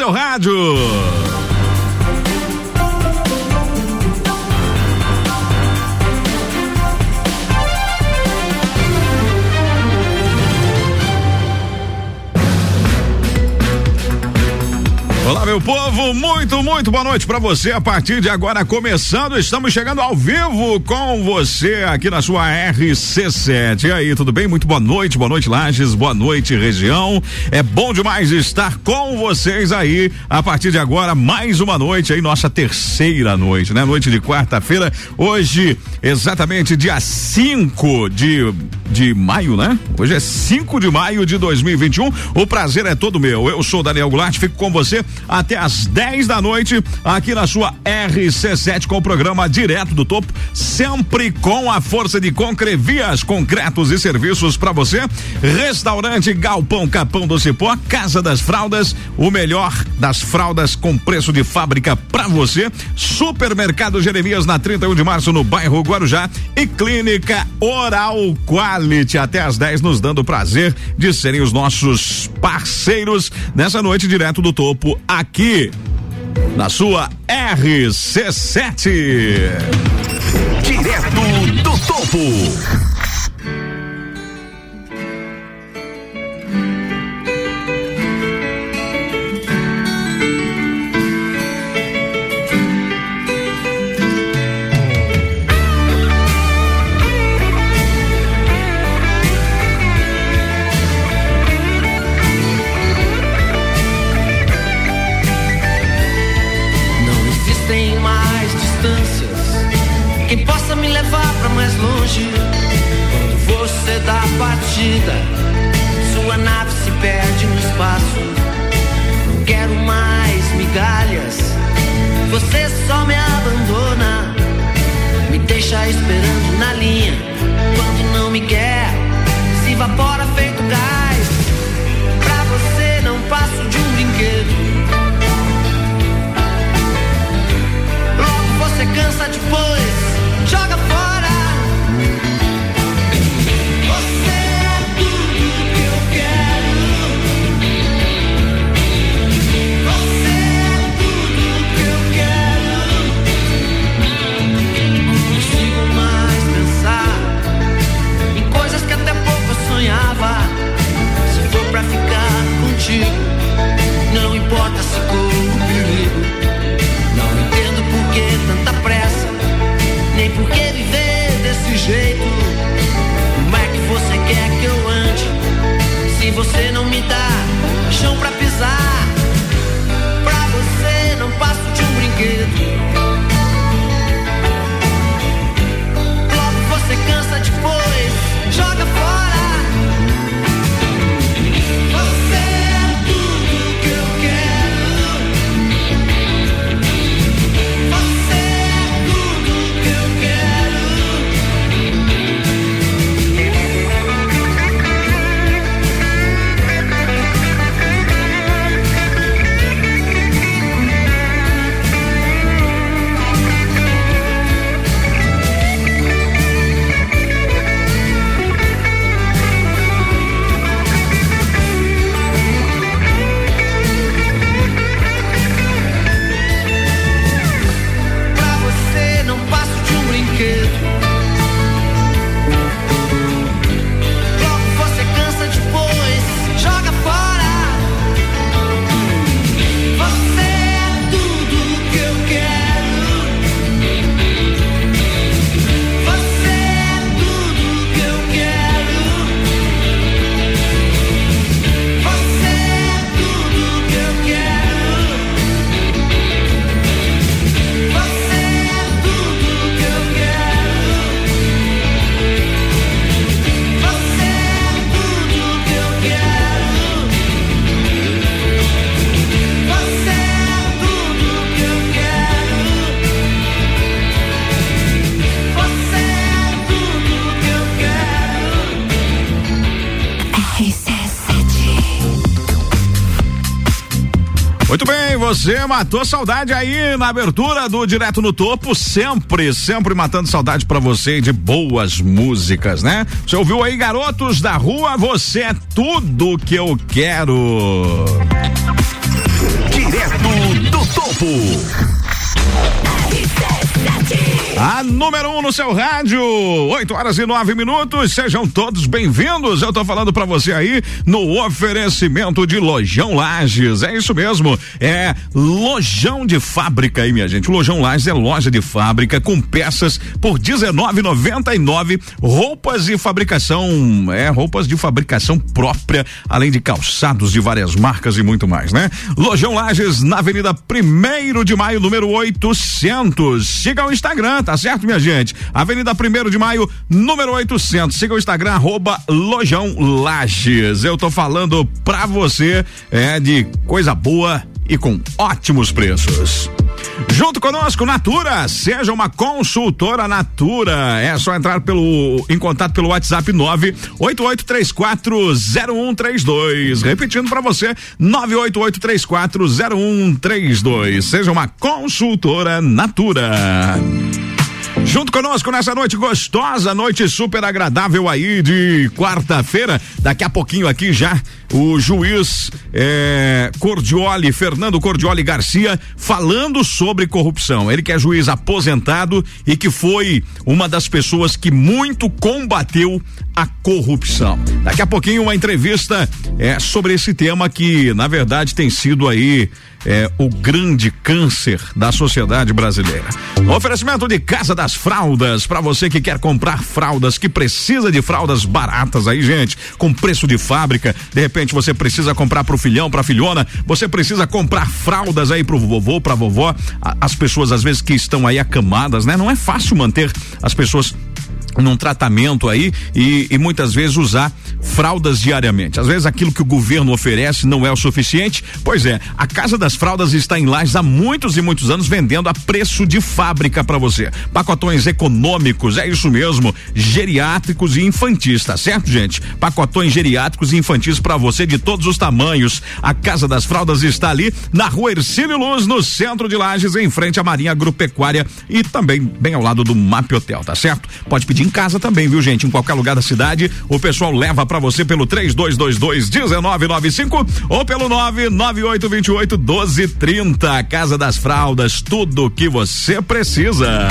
seu rádio. Olá, meu povo, muito, muito boa noite para você. A partir de agora, começando, estamos chegando ao vivo com você aqui na sua RC7. E aí, tudo bem? Muito boa noite, boa noite, Lages, boa noite, região. É bom demais estar com vocês aí. A partir de agora, mais uma noite aí, nossa terceira noite, né? Noite de quarta-feira. Hoje, exatamente dia 5 de, de maio, né? Hoje é 5 de maio de 2021. O prazer é todo meu. Eu sou Daniel Goulart, fico com você até às 10 da noite, aqui na sua RC7 com o programa Direto do Topo, sempre com a força de Concrevias, concretos e serviços para você. Restaurante Galpão Capão do Cipó, Casa das Fraldas, o melhor das fraldas com preço de fábrica para você. Supermercado Jeremias na 31 de março no bairro Guarujá e Clínica Oral Quality até às 10 nos dando o prazer de serem os nossos parceiros nessa noite direto do topo aqui na sua RC7. Direto do topo. Partida, sua nave se perde no espaço. Não quero mais migalhas, você só me abandona. Me deixa esperando você não me dá Você matou saudade aí na abertura do Direto no Topo, sempre, sempre matando saudade para você de boas músicas, né? Você ouviu aí, garotos da rua, você é tudo que eu quero. Direto do topo. A número um no seu rádio, 8 horas e nove minutos. Sejam todos bem-vindos. Eu tô falando para você aí no oferecimento de Lojão Lages. É isso mesmo. É lojão de fábrica aí, minha gente. Lojão Lages é loja de fábrica com peças por R$19,99. Roupas e fabricação, é roupas de fabricação própria, além de calçados de várias marcas e muito mais, né? Lojão Lages na Avenida Primeiro de Maio, número 800. Siga o Instagram, tá certo, minha gente? Avenida Primeiro de Maio, número 800. Siga o Instagram, arroba Lojão Lages. Eu tô falando pra você é de coisa boa e com ótimos preços. Junto conosco, Natura, seja uma consultora Natura. É só entrar pelo em contato pelo WhatsApp 988340132. Repetindo para você, 988340132. Seja uma consultora Natura. Junto conosco nessa noite gostosa, noite super agradável aí de quarta-feira. Daqui a pouquinho aqui já o juiz é, Cordioli, Fernando Cordioli Garcia, falando sobre corrupção. Ele que é juiz aposentado e que foi uma das pessoas que muito combateu a corrupção. Daqui a pouquinho uma entrevista é, sobre esse tema que, na verdade, tem sido aí é, o grande câncer da sociedade brasileira. oferecimento de Casa das Fraldas, para você que quer comprar fraldas, que precisa de fraldas baratas aí, gente, com preço de fábrica. De repente você precisa comprar pro filhão, pra filhona, você precisa comprar fraldas aí pro vovô, pra vovó. As pessoas às vezes que estão aí acamadas, né? Não é fácil manter as pessoas num tratamento aí e, e, muitas vezes usar fraldas diariamente. Às vezes aquilo que o governo oferece não é o suficiente. Pois é, a Casa das Fraldas está em Lages há muitos e muitos anos vendendo a preço de fábrica para você. Pacotões econômicos, é isso mesmo, geriátricos e infantis, tá certo, gente? Pacotões geriátricos e infantis para você de todos os tamanhos. A Casa das Fraldas está ali na Rua Ercílio Luz, no centro de Lages, em frente à Marinha Agropecuária e também bem ao lado do MAP Hotel, tá certo? Pode pedir em casa também, viu, gente? Em qualquer lugar da cidade, o pessoal leva para você pelo 3222 1995 ou pelo 99828 1230. Casa das Fraldas, tudo que você precisa.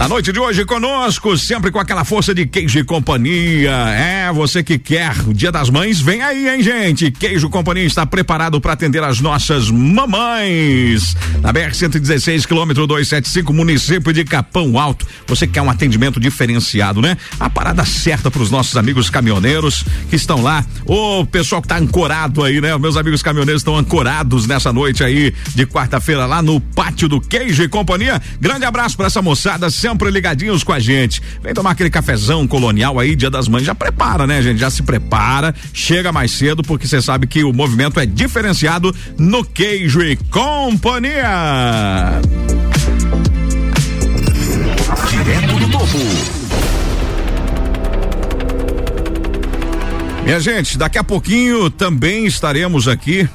Na noite de hoje conosco, sempre com aquela força de queijo e companhia. É, você que quer o Dia das Mães, vem aí, hein, gente? Queijo Companhia está preparado para atender as nossas mamães. Na BR 116, quilômetro 275, município de Capão Alto. Você quer um atendimento diferenciado, né? A parada certa para os nossos amigos caminhoneiros que estão lá. O pessoal que tá ancorado aí, né? Meus amigos caminhoneiros estão ancorados nessa noite aí de quarta-feira lá no pátio do Queijo e Companhia. Grande abraço para essa moçada sempre sempre ligadinhos com a gente. Vem tomar aquele cafezão colonial aí, Dia das Mães. Já prepara, né, gente? Já se prepara, chega mais cedo, porque você sabe que o movimento é diferenciado no Queijo e Companhia. Direto do topo. Minha gente, daqui a pouquinho também estaremos aqui,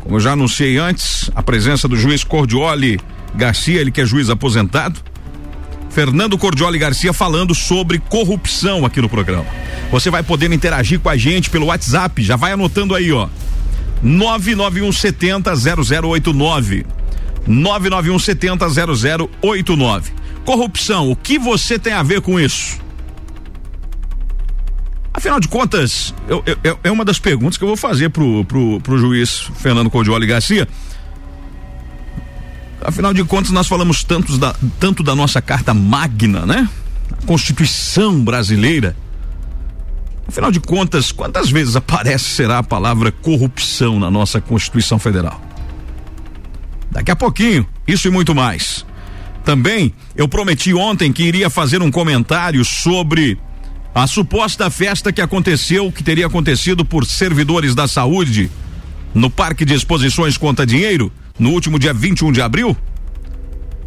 como eu já anunciei antes, a presença do juiz Cordioli Garcia, ele que é juiz aposentado. Fernando Cordioli Garcia falando sobre corrupção aqui no programa. Você vai poder interagir com a gente pelo WhatsApp, já vai anotando aí, ó. 991 70 0089. 991 70 0089. Corrupção, o que você tem a ver com isso? Afinal de contas, eu, eu, é uma das perguntas que eu vou fazer pro, pro, pro juiz Fernando Cordioli Garcia. Afinal de contas, nós falamos tanto da, tanto da nossa carta magna, né? A Constituição brasileira. Afinal de contas, quantas vezes aparece será a palavra corrupção na nossa Constituição Federal? Daqui a pouquinho, isso e muito mais. Também eu prometi ontem que iria fazer um comentário sobre a suposta festa que aconteceu, que teria acontecido por servidores da saúde no Parque de Exposições Conta Dinheiro no último dia 21 de abril.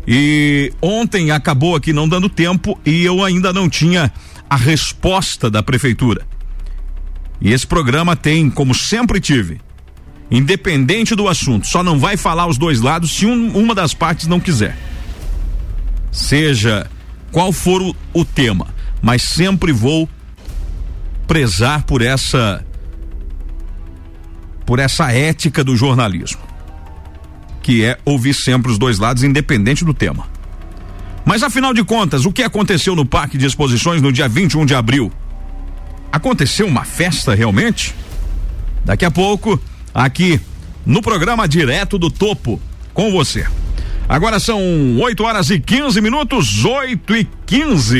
E ontem acabou aqui não dando tempo e eu ainda não tinha a resposta da prefeitura. E esse programa tem, como sempre tive, independente do assunto, só não vai falar os dois lados se um, uma das partes não quiser. Seja qual for o, o tema, mas sempre vou prezar por essa por essa ética do jornalismo, que é ouvir sempre os dois lados, independente do tema. Mas afinal de contas, o que aconteceu no Parque de Exposições no dia 21 de abril? Aconteceu uma festa realmente? Daqui a pouco, aqui no programa Direto do Topo, com você. Agora são 8 horas e 15 minutos, 8 e 15.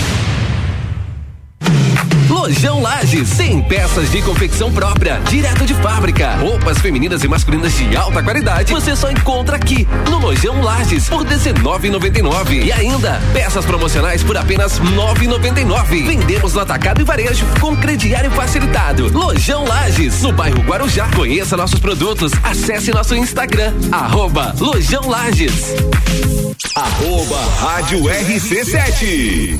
Lojão Lages, 100 peças de confecção própria, direto de fábrica. Roupas femininas e masculinas de alta qualidade. Você só encontra aqui no Lojão Lages por 19,99 e ainda peças promocionais por apenas 9,99. Vendemos no atacado e varejo com crediário facilitado. Lojão Lages, no bairro Guarujá. Conheça nossos produtos. Acesse nosso Instagram arroba Lojão Lages. Arroba Rádio RC7.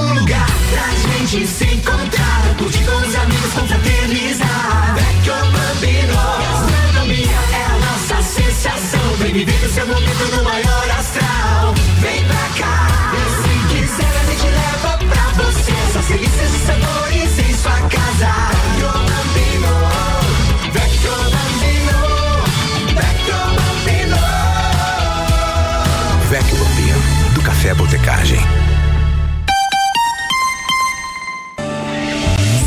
um lugar pra gente se encontrar, curtir com os amigos, confraternizar. Vecchio Bambino, gastronomia é a nossa sensação. Vem viver o seu momento no maior astral. Vem pra cá, se quiser a gente leva pra você. Só delícias e sabores em sua casa. Vecchio Bambino, Vecchio Bambino, Bambino. Bambino, do Café Botecagem.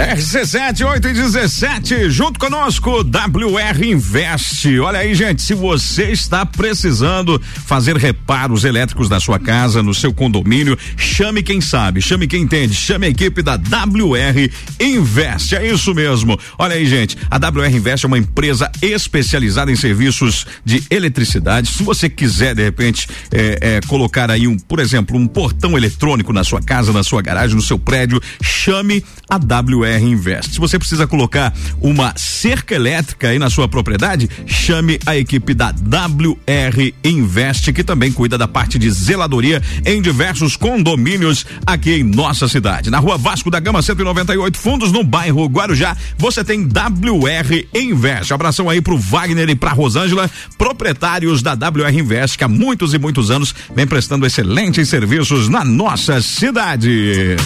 RC7, 8 e 17, junto conosco, WR Invest. Olha aí, gente, se você está precisando fazer reparos elétricos na sua casa, no seu condomínio, chame quem sabe, chame quem entende, chame a equipe da WR Invest. É isso mesmo. Olha aí, gente, a WR Invest é uma empresa especializada em serviços de eletricidade. Se você quiser, de repente, é, é, colocar aí um, por exemplo, um portão eletrônico na sua casa, na sua garagem, no seu prédio, chame a WR Invest. Se você precisa colocar uma cerca elétrica aí na sua propriedade, chame a equipe da WR Invest, que também cuida da parte de zeladoria em diversos condomínios aqui em nossa cidade. Na rua Vasco da Gama 198 Fundos, no bairro Guarujá, você tem WR Invest. Abração aí pro Wagner e pra Rosângela, proprietários da WR Invest, que há muitos e muitos anos vem prestando excelentes serviços na nossa cidade.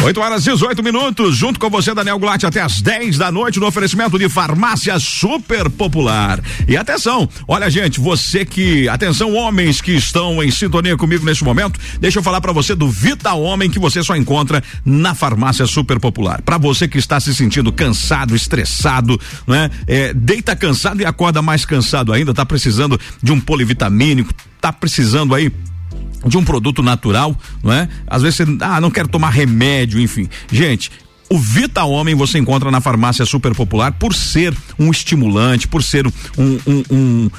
8 horas e 18 minutos, junto com você, Daniel Goulart, até as 10 da noite, no oferecimento de farmácia super popular. E atenção, olha, gente, você que. Atenção, homens que estão em sintonia comigo neste momento, deixa eu falar para você do Vita Homem que você só encontra na farmácia super popular. Para você que está se sentindo cansado, estressado, né? É, deita cansado e acorda mais cansado ainda, tá precisando de um polivitamínico, tá precisando aí de um produto natural, não é? Às vezes você, ah, não quero tomar remédio, enfim. Gente, O Vita Homem você encontra na farmácia super popular por ser um estimulante, por ser um, um, um,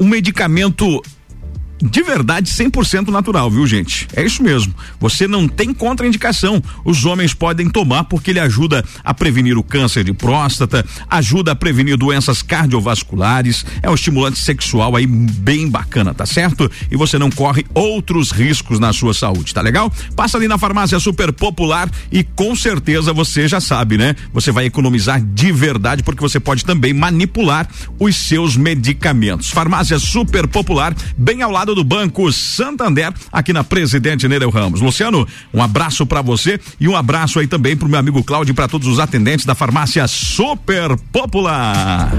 um medicamento de verdade 100% natural, viu, gente? É isso mesmo. Você não tem contraindicação. Os homens podem tomar porque ele ajuda a prevenir o câncer de próstata, ajuda a prevenir doenças cardiovasculares, é um estimulante sexual aí bem bacana, tá certo? E você não corre outros riscos na sua saúde, tá legal? Passa ali na farmácia super popular e com certeza você já sabe, né? Você vai economizar de verdade porque você pode também manipular os seus medicamentos. Farmácia super popular, bem ao lado lado do Banco Santander, aqui na Presidente Nereu Ramos. Luciano, um abraço para você e um abraço aí também pro meu amigo Cláudio e para todos os atendentes da farmácia Super Popular.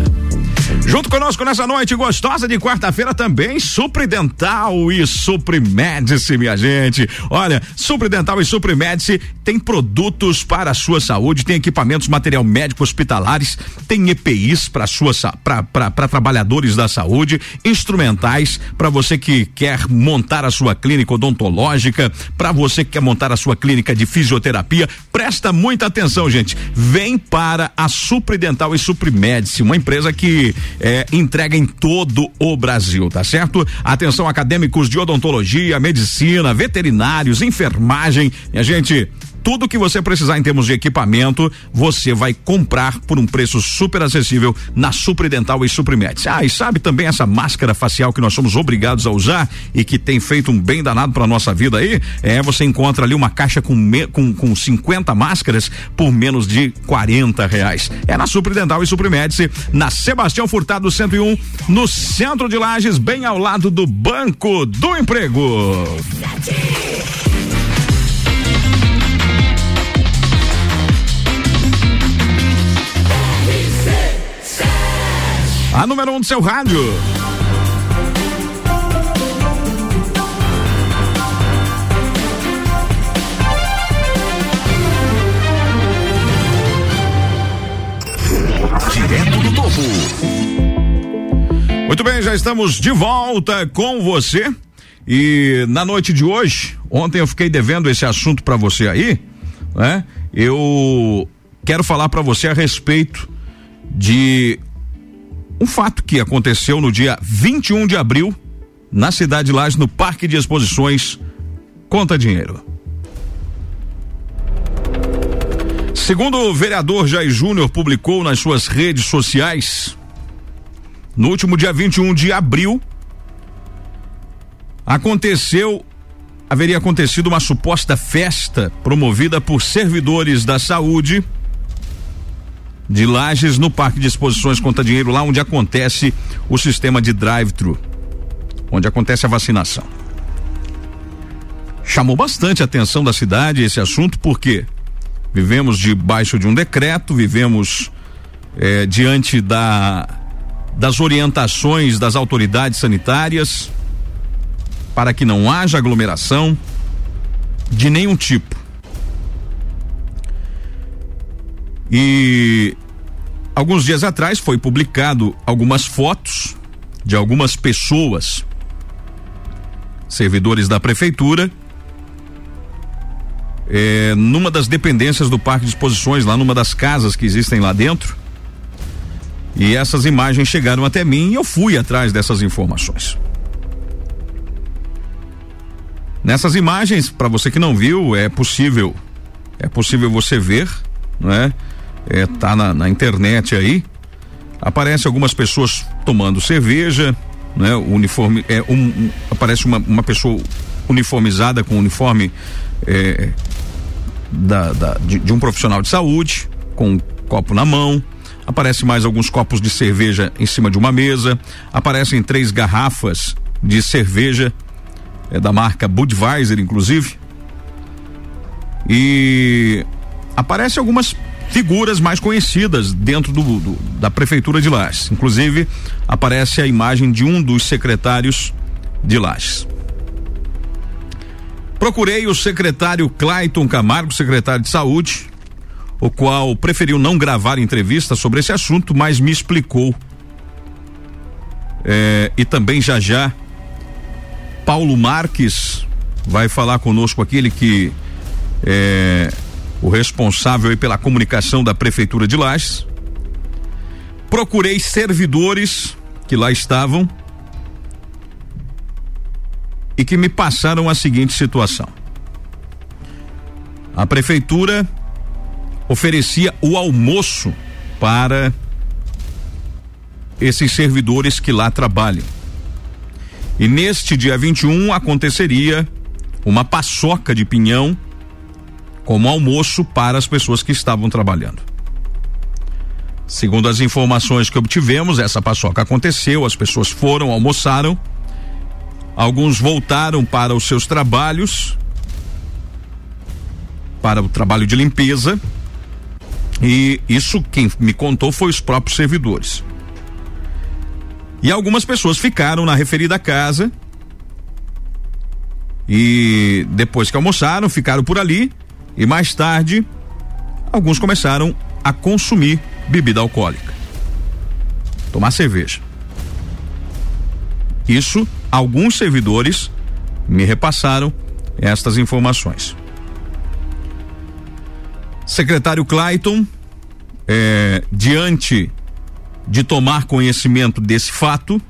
Junto conosco nessa noite gostosa de quarta-feira também, Supridental e Suprimedice, minha gente. Olha, Supridental e Suprimedice tem produtos para a sua saúde, tem equipamentos, material médico hospitalares, tem EPIs para sua para trabalhadores da saúde, instrumentais para você que quer montar a sua clínica odontológica, para você que quer montar a sua clínica de fisioterapia, presta muita atenção, gente. Vem para a Supridental e Suprimedice, uma empresa que é, entrega em todo o Brasil, tá certo? Atenção acadêmicos de odontologia, medicina, veterinários, enfermagem, minha gente, tudo que você precisar em termos de equipamento, você vai comprar por um preço super acessível na Supridental e Suprimed. Ah, e sabe também essa máscara facial que nós somos obrigados a usar e que tem feito um bem danado para nossa vida aí? É, você encontra ali uma caixa com, me, com, com 50 máscaras por menos de 40 reais. É na Supridental e Suprimed, na Sebastião Furtado 101, no centro de Lages, bem ao lado do Banco do Emprego. A número um do seu rádio. Direto do topo. Muito bem, já estamos de volta com você. E na noite de hoje, ontem eu fiquei devendo esse assunto para você aí, né? Eu quero falar para você a respeito de um fato que aconteceu no dia 21 de abril, na cidade de Lages, no Parque de Exposições Conta Dinheiro. Segundo o vereador Jair Júnior publicou nas suas redes sociais, no último dia 21 de abril, aconteceu haveria acontecido uma suposta festa promovida por servidores da saúde de Lages no Parque de Exposições Conta Dinheiro, lá onde acontece o sistema de drive-thru, onde acontece a vacinação. Chamou bastante a atenção da cidade esse assunto, porque vivemos debaixo de um decreto, vivemos eh, diante da, das orientações das autoridades sanitárias para que não haja aglomeração de nenhum tipo. E alguns dias atrás foi publicado algumas fotos de algumas pessoas, servidores da prefeitura, é, numa das dependências do Parque de Exposições, lá numa das casas que existem lá dentro. E essas imagens chegaram até mim e eu fui atrás dessas informações. Nessas imagens, para você que não viu, é possível, é possível você ver, não é? É, tá na, na internet aí. Aparece algumas pessoas tomando cerveja, né? O uniforme é um, um aparece uma, uma pessoa uniformizada com uniforme é, da, da de, de, um profissional de saúde, com um copo na mão. Aparece mais alguns copos de cerveja em cima de uma mesa. Aparecem três garrafas de cerveja é, da marca Budweiser, inclusive. E aparece algumas figuras mais conhecidas dentro do, do, da prefeitura de Lages. Inclusive, aparece a imagem de um dos secretários de Lages. Procurei o secretário Clayton Camargo, secretário de Saúde, o qual preferiu não gravar entrevista sobre esse assunto, mas me explicou. É, e também já já Paulo Marques vai falar conosco aquele que é, o responsável pela comunicação da prefeitura de Lages. Procurei servidores que lá estavam e que me passaram a seguinte situação. A prefeitura oferecia o almoço para esses servidores que lá trabalham. E neste dia 21 aconteceria uma paçoca de pinhão como almoço para as pessoas que estavam trabalhando. Segundo as informações que obtivemos, essa paçoca aconteceu, as pessoas foram, almoçaram, alguns voltaram para os seus trabalhos, para o trabalho de limpeza, e isso quem me contou foi os próprios servidores. E algumas pessoas ficaram na referida casa. E depois que almoçaram, ficaram por ali. E mais tarde, alguns começaram a consumir bebida alcoólica. Tomar cerveja. Isso, alguns servidores me repassaram estas informações. Secretário Clayton, eh, diante de tomar conhecimento desse fato,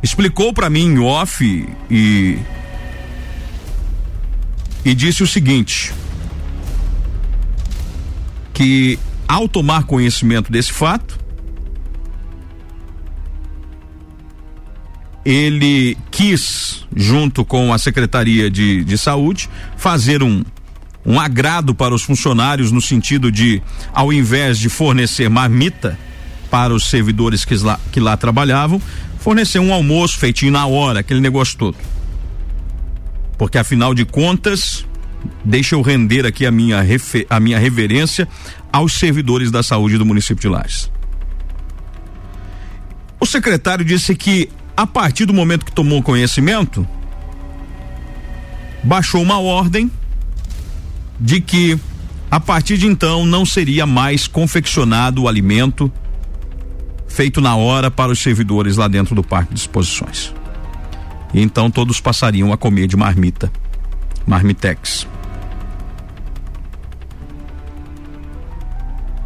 explicou para mim em off e e disse o seguinte: que ao tomar conhecimento desse fato, ele quis, junto com a Secretaria de, de Saúde, fazer um, um agrado para os funcionários no sentido de, ao invés de fornecer marmita, para os servidores que lá, que lá trabalhavam, fornecer um almoço feitinho na hora, aquele negócio todo. Porque afinal de contas, deixa eu render aqui a minha, a minha reverência aos servidores da saúde do município de Lages. O secretário disse que a partir do momento que tomou conhecimento, baixou uma ordem de que a partir de então não seria mais confeccionado o alimento feito na hora para os servidores lá dentro do parque de exposições. Então todos passariam a comer de marmita, marmitex.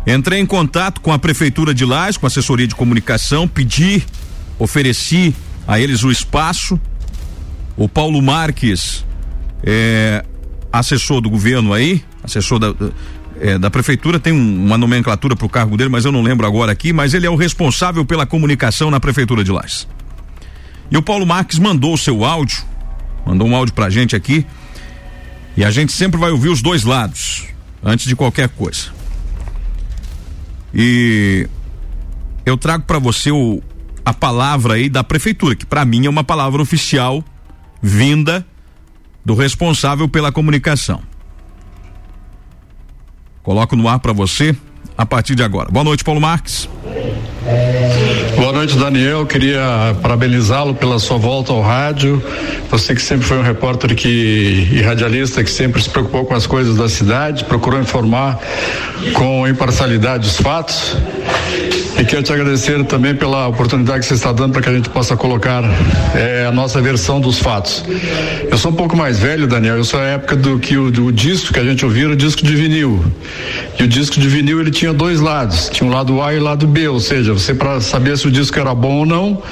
Entrei em contato com a prefeitura de Lais, com a assessoria de comunicação, pedi, ofereci a eles o espaço. O Paulo Marques, é, assessor do governo aí, assessor da, é, da prefeitura, tem um, uma nomenclatura para o cargo dele, mas eu não lembro agora aqui, mas ele é o responsável pela comunicação na prefeitura de Lais. E o Paulo Marques mandou o seu áudio, mandou um áudio pra gente aqui, e a gente sempre vai ouvir os dois lados, antes de qualquer coisa. E eu trago para você o, a palavra aí da prefeitura, que para mim é uma palavra oficial vinda do responsável pela comunicação. Coloco no ar para você a partir de agora. Boa noite, Paulo Marques. Boa noite, Daniel. Queria parabenizá-lo pela sua volta ao rádio. Você que sempre foi um repórter que, e radialista que sempre se preocupou com as coisas da cidade, procurou informar com imparcialidade os fatos. E quero te agradecer também pela oportunidade que você está dando para que a gente possa colocar é, a nossa versão dos fatos. Eu sou um pouco mais velho, Daniel. Eu sou a época do que o, do disco que a gente ouvia, o disco de vinil. E o disco de vinil ele tinha dois lados, tinha um lado A e o lado B, ou seja, você para saber se o disco era bom ou não,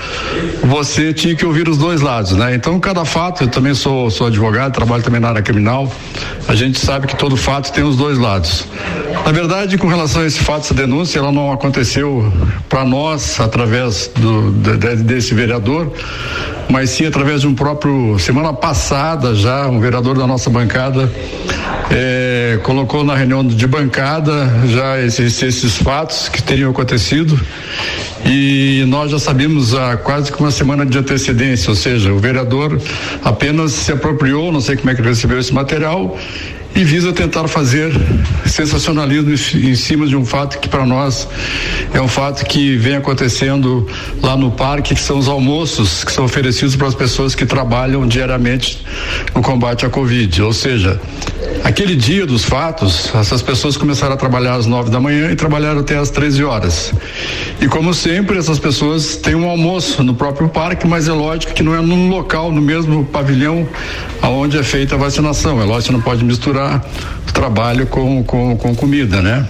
você tinha que ouvir os dois lados, né? Então cada fato, eu também sou sou advogado, trabalho também na área criminal. A gente sabe que todo fato tem os dois lados. Na verdade, com relação a esse fato, essa denúncia, ela não aconteceu para nós através do, de, desse vereador, mas sim através de um próprio. Semana passada já, um vereador da nossa bancada é, colocou na reunião de bancada já esses, esses fatos que teriam acontecido e nós já sabíamos há quase que uma semana de antecedência, ou seja, o vereador apenas se apropriou, não sei como é que recebeu esse material e visa tentar fazer sensacionalismo em cima de um fato que para nós é um fato que vem acontecendo lá no parque, que são os almoços que são oferecidos para as pessoas que trabalham diariamente no combate à Covid. Ou seja, aquele dia dos fatos, essas pessoas começaram a trabalhar às nove da manhã e trabalharam até às 13 horas. E como sempre, essas pessoas têm um almoço no próprio parque, mas é lógico que não é num local, no mesmo pavilhão aonde é feita a vacinação. É lógico que não pode misturar trabalho com, com, com comida, né?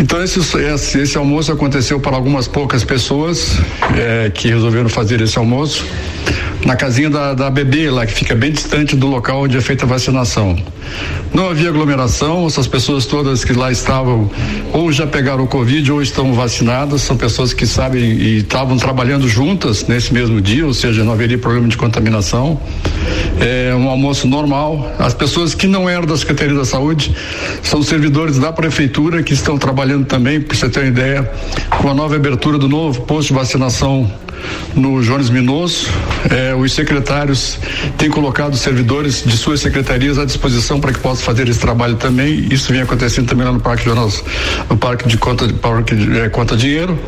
Então esse, esse, esse, almoço aconteceu para algumas poucas pessoas é, que resolveram fazer esse almoço na casinha da, da bebê lá, que fica bem distante do local onde é feita a vacinação. Não havia aglomeração, essas pessoas todas que lá estavam ou já pegaram o Covid ou estão vacinadas, são pessoas que sabem e estavam trabalhando juntas nesse mesmo dia, ou seja, não haveria problema de contaminação. É um almoço normal. As pessoas que não eram da Secretaria da Saúde são servidores da Prefeitura que estão trabalhando também, para você ter uma ideia, com a nova abertura do novo posto de vacinação no Jones Minoso. É, os secretários têm colocado servidores de suas secretarias à disposição para que possam fazer esse trabalho também. Isso vem acontecendo também lá no Parque Jornal, no Parque de Conta, parque de, é, conta Dinheiro.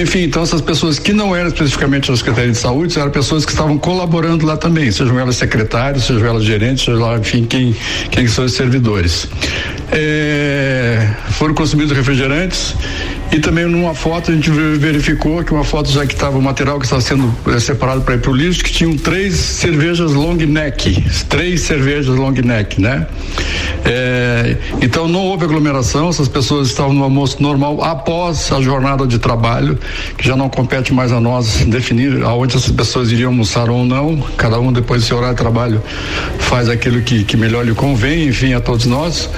Enfim, então essas pessoas que não eram especificamente da Secretaria de Saúde, eram pessoas que estavam colaborando lá também, sejam elas secretários, sejam elas gerentes, sejam lá, enfim, quem, quem são os servidores. É, foram consumidos refrigerantes e também numa foto a gente verificou que uma foto já que estava o material que estava sendo é, separado para ir para o lixo, que tinham três cervejas long neck, três cervejas long neck, né? É, então não houve aglomeração, essas pessoas estavam no almoço normal após a jornada de trabalho, que já não compete mais a nós definir aonde essas pessoas iriam almoçar ou não, cada um depois do seu horário de trabalho faz aquilo que, que melhor lhe convém, enfim, a todos nós.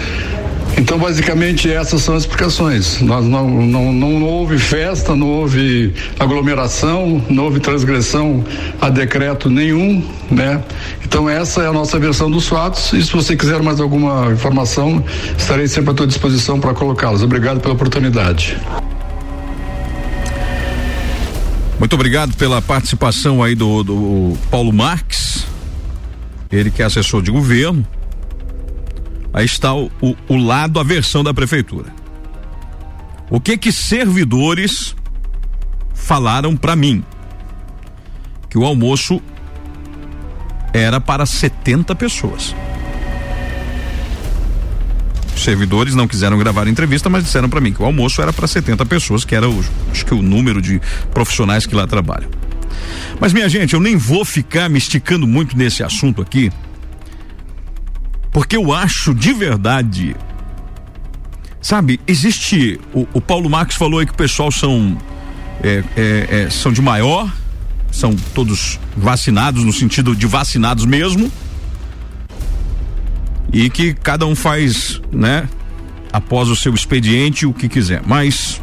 Então, basicamente, essas são as explicações. Nós não, não, não houve festa, não houve aglomeração, não houve transgressão a decreto nenhum, né? Então, essa é a nossa versão dos fatos. E se você quiser mais alguma informação, estarei sempre à tua disposição para colocá-las. Obrigado pela oportunidade. Muito obrigado pela participação aí do, do Paulo Marques, ele que é assessor de governo Aí está o, o, o lado, a versão da prefeitura. O que que servidores falaram para mim? Que o almoço era para 70 pessoas. Servidores não quiseram gravar a entrevista, mas disseram para mim que o almoço era para 70 pessoas, que era o, acho que o número de profissionais que lá trabalham. Mas minha gente, eu nem vou ficar me esticando muito nesse assunto aqui, porque eu acho de verdade. Sabe, existe. O, o Paulo Marques falou aí que o pessoal são. É, é, é, são de maior, são todos vacinados, no sentido de vacinados mesmo. E que cada um faz, né, após o seu expediente, o que quiser. Mas.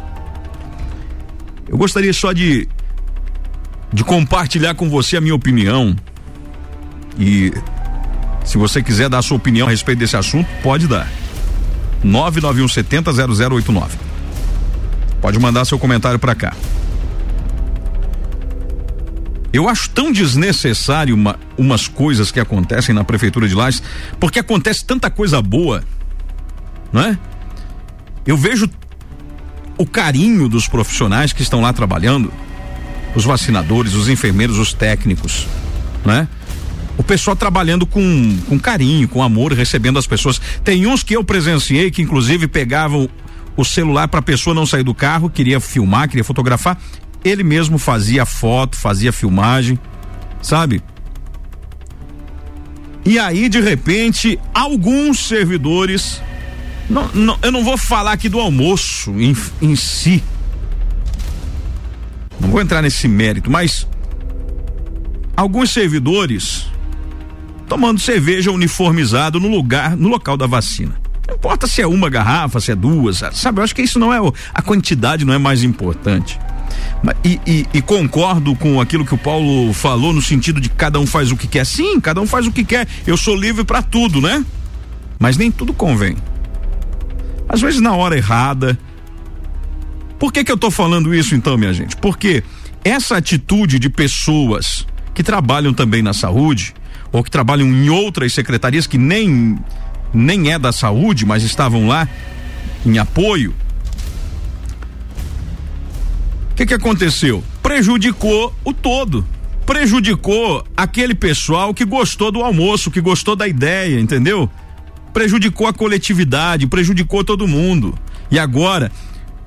Eu gostaria só de. de compartilhar com você a minha opinião. E se você quiser dar sua opinião a respeito desse assunto, pode dar. 99170 0089. Pode mandar seu comentário para cá. Eu acho tão desnecessário uma, umas coisas que acontecem na prefeitura de Lages, porque acontece tanta coisa boa, não é? Eu vejo o carinho dos profissionais que estão lá trabalhando, os vacinadores, os enfermeiros, os técnicos, né? O pessoal trabalhando com, com carinho, com amor, recebendo as pessoas. Tem uns que eu presenciei que inclusive pegavam o celular para a pessoa não sair do carro, queria filmar, queria fotografar, ele mesmo fazia foto, fazia filmagem, sabe? E aí, de repente, alguns servidores. Não, não, eu não vou falar aqui do almoço em, em si. Não vou entrar nesse mérito, mas alguns servidores tomando cerveja uniformizado no lugar, no local da vacina. Não importa se é uma garrafa, se é duas, sabe? Eu acho que isso não é a quantidade não é mais importante. E, e, e, concordo com aquilo que o Paulo falou no sentido de cada um faz o que quer. Sim, cada um faz o que quer. Eu sou livre para tudo, né? Mas nem tudo convém. Às vezes na hora errada. Por que que eu tô falando isso então, minha gente? Porque essa atitude de pessoas que trabalham também na saúde, ou que trabalham em outras secretarias que nem nem é da saúde, mas estavam lá em apoio. O que que aconteceu? Prejudicou o todo. Prejudicou aquele pessoal que gostou do almoço, que gostou da ideia, entendeu? Prejudicou a coletividade, prejudicou todo mundo. E agora,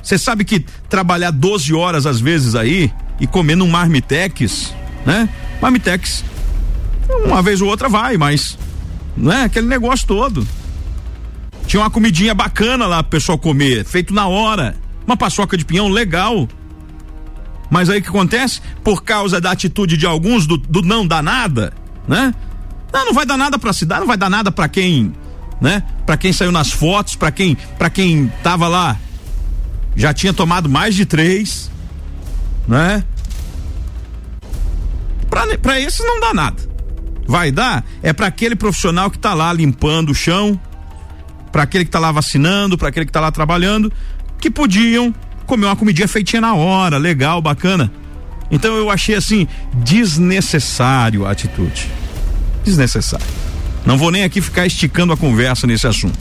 você sabe que trabalhar 12 horas às vezes aí e comendo um marmitex, né? Marmitex uma vez ou outra vai, mas não é aquele negócio todo. Tinha uma comidinha bacana lá pro pessoal comer, feito na hora. Uma paçoca de pinhão legal. Mas aí o que acontece? Por causa da atitude de alguns do, do não dar nada, né? Não, não vai dar nada pra cidade, não vai dar nada pra quem, né? Pra quem saiu nas fotos, pra quem, pra quem tava lá, já tinha tomado mais de três, né? Pra, pra esses não dá nada. Vai dar é para aquele profissional que tá lá limpando o chão, para aquele que tá lá vacinando, para aquele que tá lá trabalhando, que podiam comer uma comidinha feitinha na hora, legal, bacana. Então eu achei assim desnecessário a atitude. Desnecessário. Não vou nem aqui ficar esticando a conversa nesse assunto,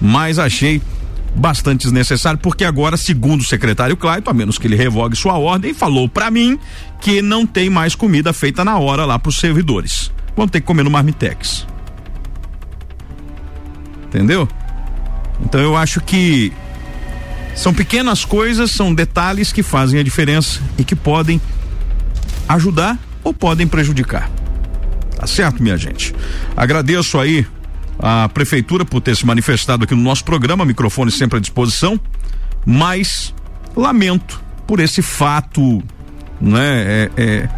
mas achei bastante desnecessário, porque agora, segundo o secretário Clayton, a menos que ele revogue sua ordem, falou para mim que não tem mais comida feita na hora lá para os servidores. Vão ter que comer no Marmitex. Entendeu? Então eu acho que são pequenas coisas, são detalhes que fazem a diferença e que podem ajudar ou podem prejudicar. Tá certo, minha gente? Agradeço aí a prefeitura por ter se manifestado aqui no nosso programa, microfone sempre à disposição, mas lamento por esse fato, né? É, é,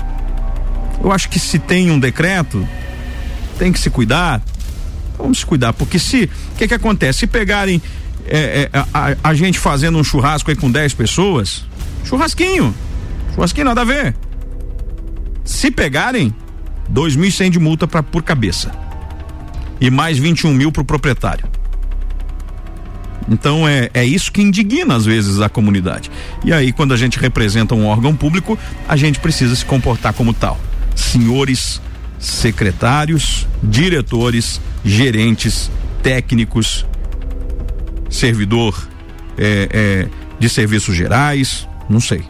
eu acho que se tem um decreto, tem que se cuidar. Vamos se cuidar, porque se. O que que acontece? Se pegarem é, é, a, a, gente fazendo um churrasco aí com 10 pessoas, churrasquinho. Churrasquinho nada a ver. Se pegarem, 2.100 de multa pra, por cabeça e mais 21 mil para o proprietário. Então é, é isso que indigna às vezes a comunidade. E aí, quando a gente representa um órgão público, a gente precisa se comportar como tal. Senhores secretários, diretores, gerentes, técnicos, servidor é, é, de serviços gerais, não sei.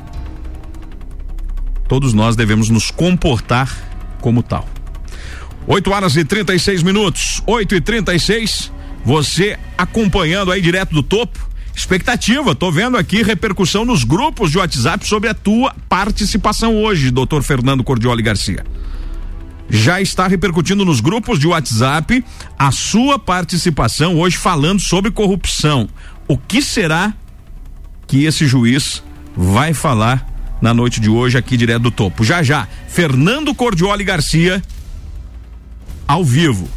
Todos nós devemos nos comportar como tal. 8 horas e 36 minutos. 8 e 36 Você acompanhando aí direto do topo. Expectativa, tô vendo aqui repercussão nos grupos de WhatsApp sobre a tua participação hoje, doutor Fernando Cordioli Garcia. Já está repercutindo nos grupos de WhatsApp a sua participação hoje falando sobre corrupção. O que será que esse juiz vai falar na noite de hoje aqui direto do topo? Já já, Fernando Cordioli Garcia ao vivo,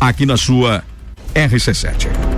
aqui na sua RC7.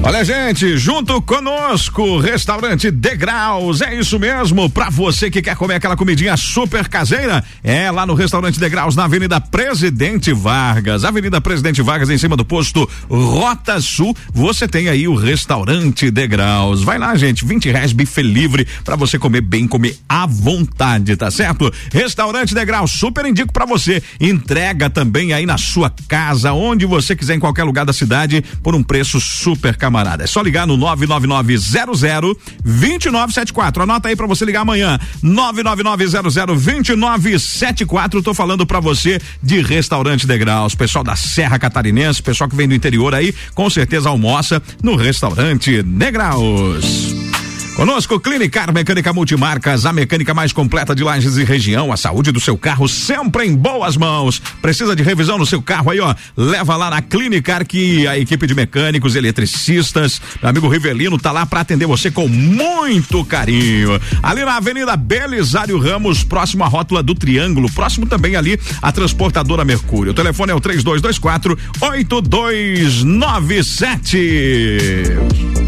Olha, gente, junto conosco, restaurante Degraus. É isso mesmo, para você que quer comer aquela comidinha super caseira, é lá no restaurante Degraus, na Avenida Presidente Vargas. Avenida Presidente Vargas, em cima do posto Rota Sul. Você tem aí o restaurante Degraus. Vai lá, gente, 20 reais bife livre para você comer bem, comer à vontade, tá certo? Restaurante Degraus, super indico para você. Entrega também aí na sua casa, onde você quiser, em qualquer lugar da cidade, por um preço super camarada camarada. É só ligar no 99900 2974. Anota aí para você ligar amanhã. 99900 2974. Tô falando para você de Restaurante Degraus. Pessoal da Serra Catarinense, pessoal que vem do interior aí, com certeza almoça no Restaurante Degraus. Conosco, Clinicar Mecânica Multimarcas, a mecânica mais completa de Lages e região. A saúde do seu carro sempre em boas mãos. Precisa de revisão no seu carro aí, ó? Leva lá na Clinicar que a equipe de mecânicos, eletricistas, meu amigo Rivelino tá lá para atender você com muito carinho. Ali na Avenida Belisário Ramos, próximo à rótula do Triângulo, próximo também ali a transportadora Mercúrio. O telefone é o 3224 8297.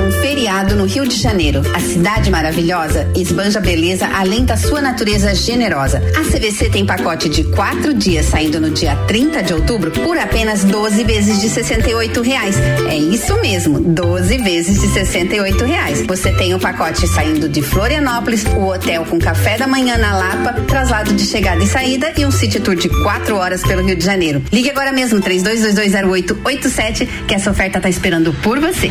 Um feriado no Rio de Janeiro. A cidade maravilhosa esbanja beleza além da sua natureza generosa. A CVC tem pacote de quatro dias saindo no dia 30 de outubro por apenas 12 vezes de 68 reais. É isso mesmo, 12 vezes de 68 reais. Você tem o pacote saindo de Florianópolis, o hotel com café da manhã na Lapa, traslado de chegada e saída e um city tour de quatro horas pelo Rio de Janeiro. Ligue agora mesmo, 32220887, que essa oferta está esperando por você.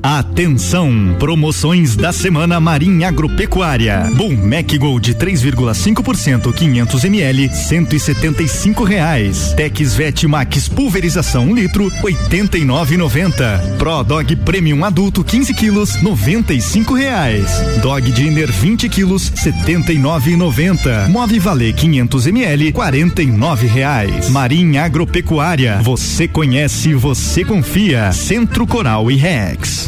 Atenção! Promoções da semana Marinha Agropecuária. Bom Mac Gold 3,5% 500 ml 175 reais. Tex Vet Max pulverização 1 litro 89,90. Pro Dog Premium adulto 15 quilos 95 reais. Dog Dinner 20 quilos 79,90. Move Valer 500 ml 49 reais. Marinha Agropecuária. Você conhece, você confia. Centro Coral e Rex.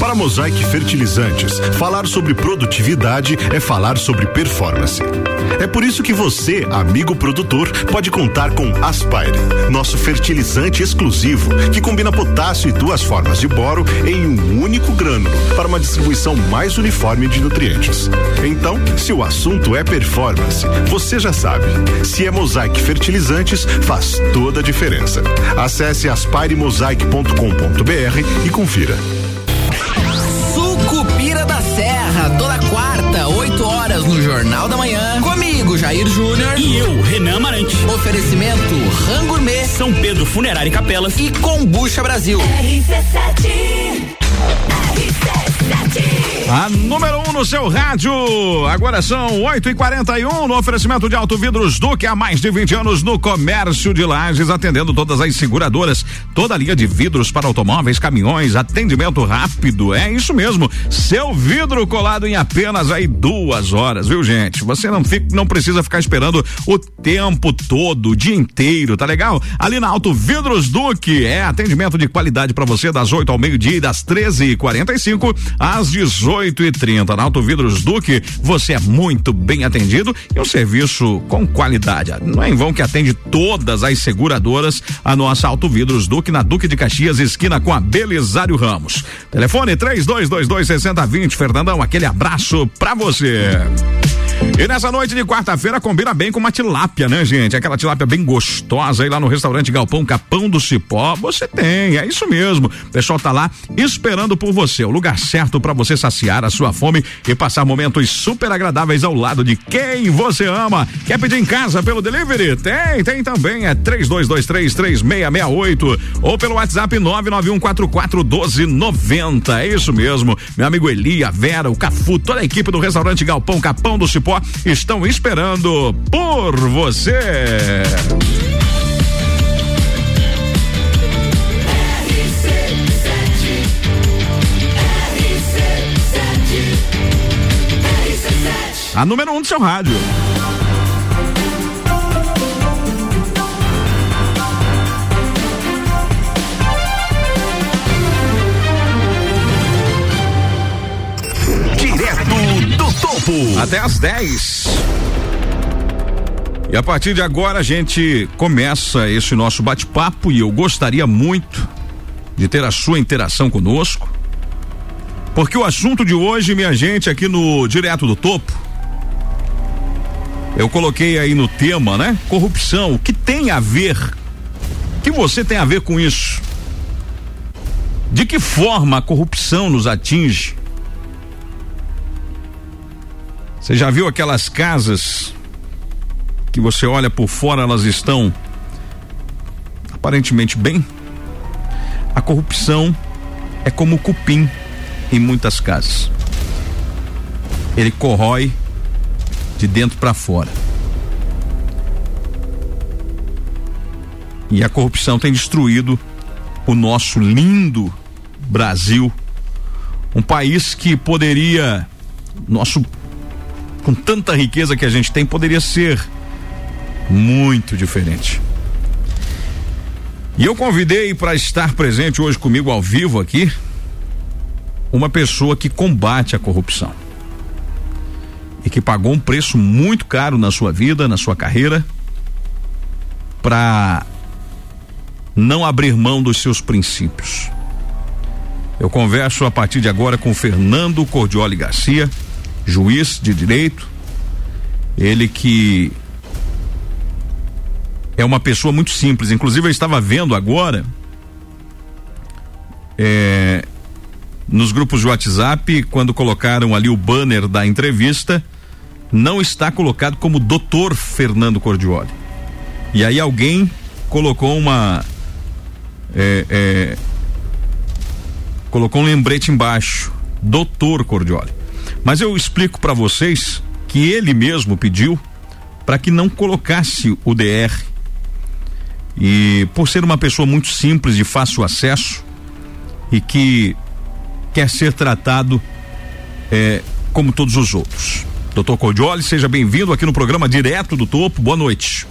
Para Mosaic Fertilizantes, falar sobre produtividade é falar sobre performance. É por isso que você, amigo produtor, pode contar com Aspire, nosso fertilizante exclusivo que combina potássio e duas formas de boro em um único grânulo para uma distribuição mais uniforme de nutrientes. Então, se o assunto é performance, você já sabe. Se é Mosaic Fertilizantes, faz toda a diferença. Acesse aspiremosaic.com.br e confira. Da Serra, toda quarta, 8 horas no Jornal da Manhã. Comigo, Jair Júnior. E eu, Renan Amarante. Oferecimento Rangourmet. Gourmet, São Pedro Funerária e Capelas e Combucha Brasil. RC7 RC7 A número 1 um no seu rádio. Agora são 8 e 41 no oferecimento de Auto Vidros Duque há mais de 20 anos no comércio de lajes, atendendo todas as seguradoras. Toda a linha de vidros para automóveis, caminhões, atendimento rápido. É isso mesmo. Seu vidro colado em apenas aí duas horas, viu, gente? Você não, fica, não precisa ficar esperando o tempo todo, o dia inteiro, tá legal? Ali na Auto Vidros Duque é atendimento de qualidade para você das 8 ao meio-dia e das 13h45 às 18 oito e trinta. Na Auto Vidros Duque, você é muito bem atendido e um serviço com qualidade. Não é em vão que atende todas as seguradoras a nossa Auto Vidros Duque na Duque de Caxias, esquina com a Belisário Ramos. Telefone três dois dois dois sessenta vinte. Fernandão, aquele abraço pra você. E nessa noite de quarta-feira combina bem com uma tilápia, né, gente? Aquela tilápia bem gostosa aí lá no restaurante Galpão Capão do Cipó. Você tem, é isso mesmo. O pessoal tá lá esperando por você. O lugar certo para você saciar a sua fome e passar momentos super agradáveis ao lado de quem você ama. Quer pedir em casa pelo delivery? Tem, tem também. É 32233668 ou pelo WhatsApp 991441290. É isso mesmo. Meu amigo Eli, a Vera, o Cafu, toda a equipe do restaurante Galpão Capão do Cipó estão esperando por você. A número um do seu rádio. Topo. Até às 10. E a partir de agora a gente começa esse nosso bate-papo e eu gostaria muito de ter a sua interação conosco. Porque o assunto de hoje, minha gente, aqui no Direto do Topo, eu coloquei aí no tema, né? Corrupção. O que tem a ver? O que você tem a ver com isso? De que forma a corrupção nos atinge? Você já viu aquelas casas que você olha por fora, elas estão aparentemente bem? A corrupção é como o cupim em muitas casas. Ele corrói de dentro para fora. E a corrupção tem destruído o nosso lindo Brasil, um país que poderia, nosso, com tanta riqueza que a gente tem, poderia ser muito diferente. E eu convidei para estar presente hoje comigo ao vivo aqui uma pessoa que combate a corrupção e que pagou um preço muito caro na sua vida, na sua carreira, para não abrir mão dos seus princípios. Eu converso a partir de agora com Fernando Cordioli Garcia, juiz de direito, ele que é uma pessoa muito simples. Inclusive, eu estava vendo agora é, nos grupos de WhatsApp, quando colocaram ali o banner da entrevista, não está colocado como doutor Fernando Cordioli. E aí alguém colocou uma. É, é, colocou um lembrete embaixo, doutor Cordioli. Mas eu explico para vocês que ele mesmo pediu para que não colocasse o DR e por ser uma pessoa muito simples, de fácil acesso e que quer ser tratado é, como todos os outros. Doutor Cordioli, seja bem-vindo aqui no programa Direto do Topo. Boa noite.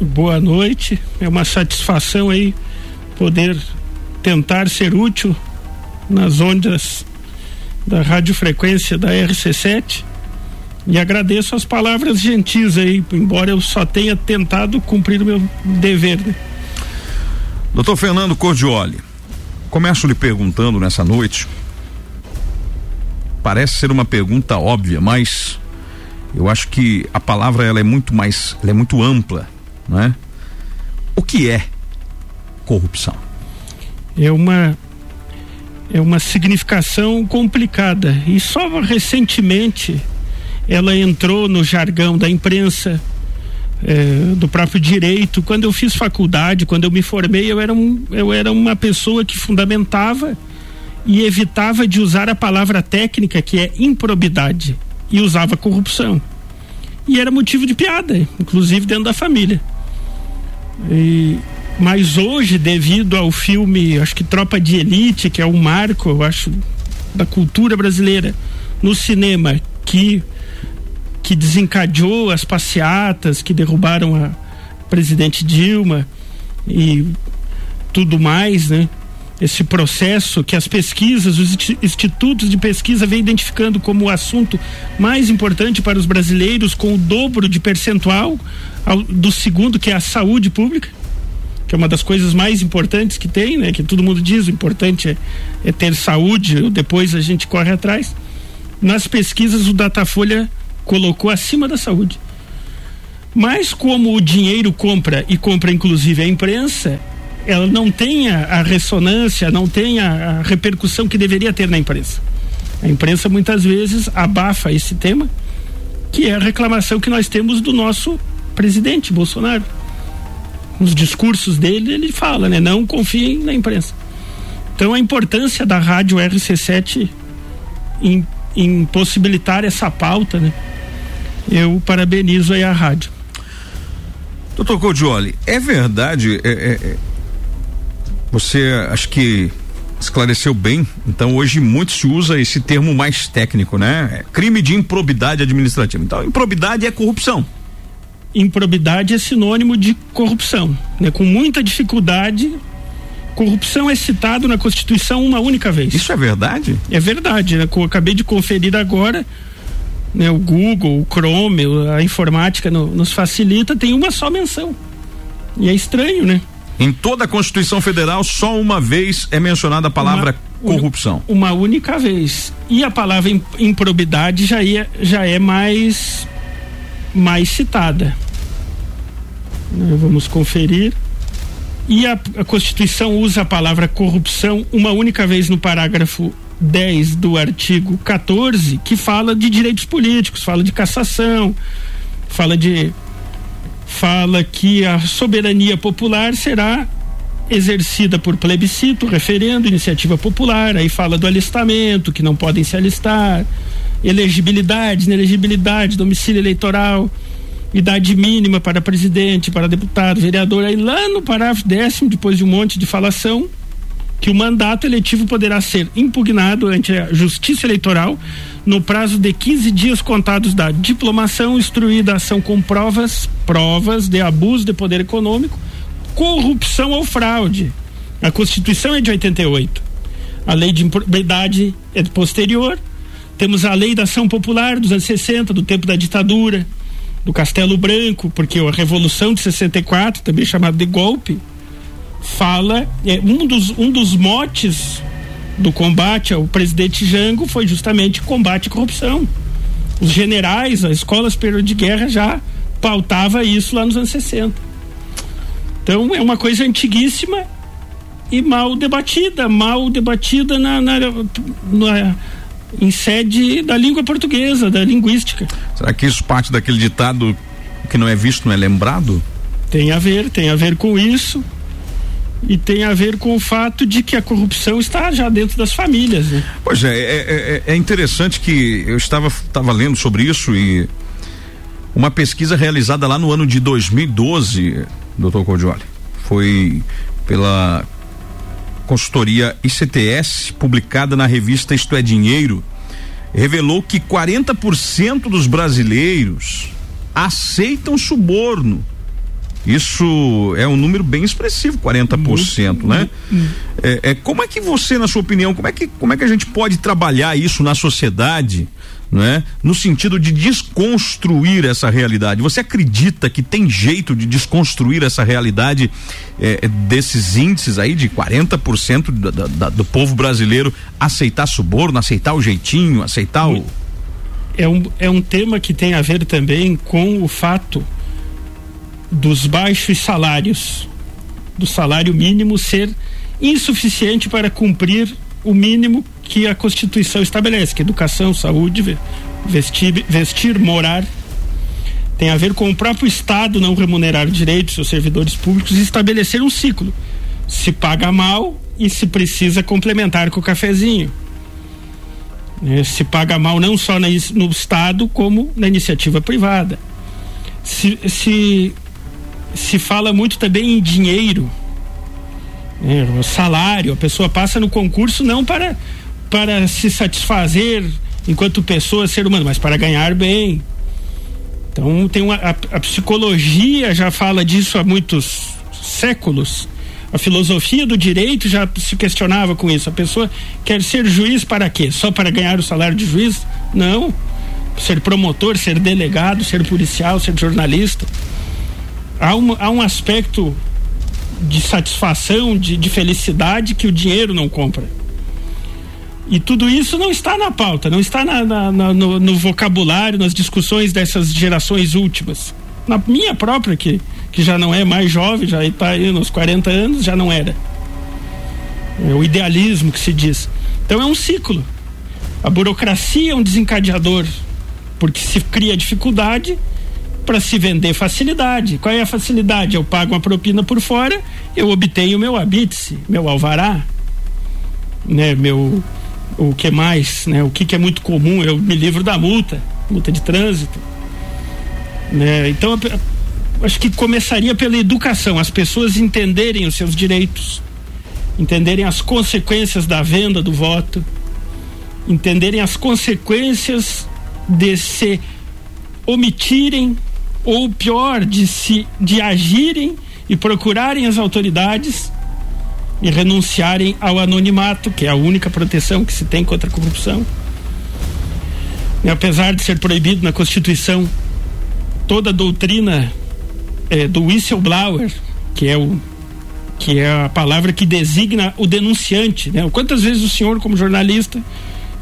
Boa noite. É uma satisfação aí poder tentar ser útil nas ondas da radiofrequência da RC7 e agradeço as palavras gentis aí, embora eu só tenha tentado cumprir o meu dever. Né? Doutor Fernando Cordioli, começo lhe perguntando nessa noite. Parece ser uma pergunta óbvia, mas eu acho que a palavra ela é muito mais, ela é muito ampla, não é? O que é corrupção? É uma é uma significação complicada e só recentemente ela entrou no jargão da imprensa, é, do próprio direito. Quando eu fiz faculdade, quando eu me formei, eu era, um, eu era uma pessoa que fundamentava e evitava de usar a palavra técnica que é improbidade e usava corrupção. E era motivo de piada, inclusive dentro da família. E, mas hoje, devido ao filme, acho que Tropa de Elite, que é um marco, eu acho, da cultura brasileira no cinema, que que desencadeou as passeatas que derrubaram a presidente Dilma e tudo mais, né? Esse processo que as pesquisas, os institutos de pesquisa vêm identificando como o assunto mais importante para os brasileiros, com o dobro de percentual ao, do segundo, que é a saúde pública, que é uma das coisas mais importantes que tem, né? Que todo mundo diz, o importante é, é ter saúde, depois a gente corre atrás. Nas pesquisas, o Datafolha colocou acima da saúde. Mas como o dinheiro compra e compra inclusive a imprensa, ela não tem a, a ressonância, não tem a, a, repercussão que deveria ter na imprensa. A imprensa muitas vezes abafa esse tema, que é a reclamação que nós temos do nosso presidente Bolsonaro. Nos discursos dele, ele fala, né? Não confiem na imprensa. Então a importância da rádio RC7 em, em possibilitar essa pauta, né? eu parabenizo aí a rádio. Doutor Codioli, é verdade, é, é, é, você acho que esclareceu bem, então hoje muito se usa esse termo mais técnico, né? É crime de improbidade administrativa. Então, improbidade é corrupção. Improbidade é sinônimo de corrupção, né? Com muita dificuldade, corrupção é citado na Constituição uma única vez. Isso é verdade? É verdade, né? Eu acabei de conferir agora, né, o Google, o Chrome, a informática no, nos facilita, tem uma só menção. E é estranho, né? Em toda a Constituição Federal, só uma vez é mencionada a palavra uma, corrupção. Uma única vez. E a palavra improbidade já, ia, já é mais, mais citada. Né, vamos conferir. E a, a Constituição usa a palavra corrupção uma única vez no parágrafo 10 do artigo 14, que fala de direitos políticos, fala de cassação, fala de fala que a soberania popular será exercida por plebiscito, referendo, iniciativa popular, aí fala do alistamento, que não podem se alistar, elegibilidade, inelegibilidade, domicílio eleitoral. idade mínima para presidente, para deputado, vereador, aí lá no parágrafo décimo, depois de um monte de falação, que o mandato eletivo poderá ser impugnado ante a Justiça Eleitoral no prazo de 15 dias contados da diplomação, instruída a ação com provas, provas de abuso de poder econômico, corrupção ou fraude. A Constituição é de 88. A lei de improbidade é posterior. Temos a lei da ação popular dos anos 60, do tempo da ditadura, do Castelo Branco, porque a Revolução de 64, também chamada de golpe, fala, é, um, dos, um dos motes do combate ao presidente Jango foi justamente combate à corrupção. Os generais, as escolas superior de guerra já pautava isso lá nos anos 60. Então é uma coisa antiguíssima e mal debatida, mal debatida na, na, na em sede da língua portuguesa, da linguística. Será que isso parte daquele ditado que não é visto não é lembrado? Tem a ver, tem a ver com isso e tem a ver com o fato de que a corrupção está já dentro das famílias. Né? Pois é, é, é, é interessante que eu estava, estava lendo sobre isso e uma pesquisa realizada lá no ano de 2012, doutor Cordioli, foi pela consultoria ICTS, publicada na revista Isto é Dinheiro, revelou que 40% dos brasileiros aceitam suborno isso é um número bem expressivo, 40%, né? É, é, como é que você, na sua opinião, como é que, como é que a gente pode trabalhar isso na sociedade, né? No sentido de desconstruir essa realidade. Você acredita que tem jeito de desconstruir essa realidade é, desses índices aí de 40% da, da, do povo brasileiro aceitar suborno, aceitar o jeitinho, aceitar o. É um, é um tema que tem a ver também com o fato dos baixos salários, do salário mínimo ser insuficiente para cumprir o mínimo que a Constituição estabelece, que educação, saúde, vestir, vestir, morar, tem a ver com o próprio Estado não remunerar direitos seus servidores públicos e estabelecer um ciclo. Se paga mal e se precisa complementar com o cafezinho. É, se paga mal não só no Estado, como na iniciativa privada. Se, se se fala muito também em dinheiro, né, salário. A pessoa passa no concurso não para para se satisfazer enquanto pessoa, ser humano, mas para ganhar bem. Então tem uma, a, a psicologia já fala disso há muitos séculos. A filosofia do direito já se questionava com isso. A pessoa quer ser juiz para quê? Só para ganhar o salário de juiz? Não. Ser promotor, ser delegado, ser policial, ser jornalista há um, há um aspecto de satisfação, de, de felicidade que o dinheiro não compra. E tudo isso não está na pauta, não está na, na, na, no, no, vocabulário, nas discussões dessas gerações últimas. Na minha própria, que, que já não é mais jovem, já está aí nos 40 anos, já não era. É o idealismo que se diz. Então é um ciclo. A burocracia é um desencadeador, porque se cria dificuldade para se vender facilidade. Qual é a facilidade? Eu pago uma propina por fora, eu obtenho meu habite, meu alvará, né, meu o que mais, né? O que, que é muito comum, eu me livro da multa, multa de trânsito. Né? Então, acho que começaria pela educação, as pessoas entenderem os seus direitos, entenderem as consequências da venda do voto, entenderem as consequências de se omitirem ou pior, de se de agirem e procurarem as autoridades e renunciarem ao anonimato, que é a única proteção que se tem contra a corrupção. E apesar de ser proibido na Constituição toda a doutrina é, do whistleblower, que é o que é a palavra que designa o denunciante, né? Quantas vezes o senhor, como jornalista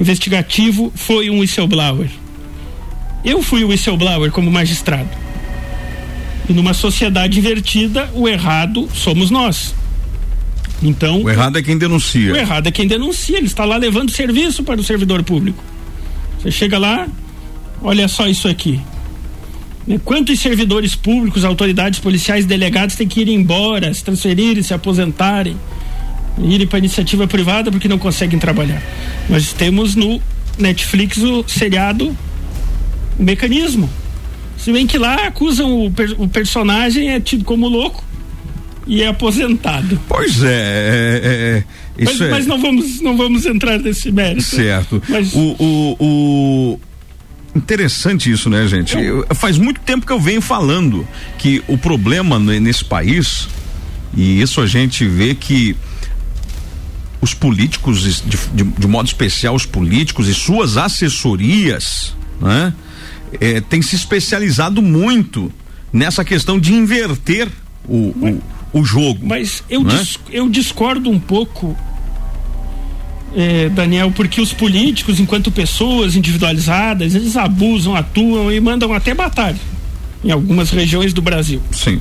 investigativo, foi um whistleblower? Eu fui o whistleblower como magistrado. E numa sociedade invertida, o errado somos nós. Então. O errado é quem denuncia. O errado é quem denuncia. Ele está lá levando serviço para o servidor público. Você chega lá, olha só isso aqui. Né, quantos servidores públicos, autoridades policiais, delegados têm que ir embora, se transferirem, se aposentarem, irem para iniciativa privada porque não conseguem trabalhar? Nós temos no Netflix o seriado, o mecanismo Se bem que lá acusam o, per- o personagem é tido como louco e é aposentado. Pois é, é, é, Mas, isso é. mas não vamos não vamos entrar nesse mérito. Certo. Mas O, o, o- Interessante isso, né, gente? Eu- faz muito tempo que eu venho falando que o problema ne- nesse país, e isso a gente vê que os políticos, de, de, de modo especial os políticos e suas assessorias, né, eh, têm se especializado muito nessa questão de inverter o, o, o jogo. Mas eu, né? dis- eu discordo um pouco, eh, Daniel, porque os políticos, enquanto pessoas individualizadas, eles abusam, atuam e mandam até batalha em algumas regiões do Brasil. Sim.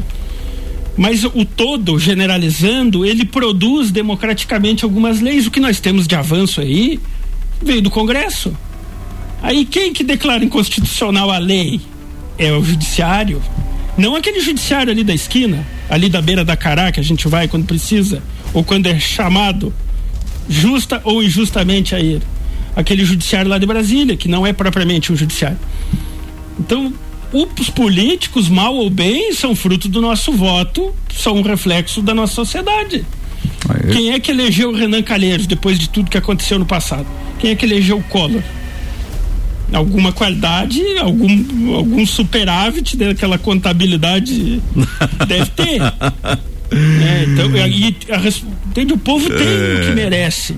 Mas o todo, generalizando, ele produz democraticamente algumas leis. O que nós temos de avanço aí veio do Congresso. Aí quem que declara inconstitucional a lei? É o judiciário. Não aquele judiciário ali da esquina, ali da beira da que a gente vai quando precisa, ou quando é chamado justa ou injustamente a ir. Aquele judiciário lá de Brasília, que não é propriamente um judiciário. Então, os políticos, mal ou bem, são fruto do nosso voto, são um reflexo da nossa sociedade. Quem é que elegeu o Renan Calheiros depois de tudo que aconteceu no passado? Quem é que elegeu o Collor? Alguma qualidade, algum, algum superávit daquela contabilidade deve ter. né? Então, e a, entende? o povo tem o que merece.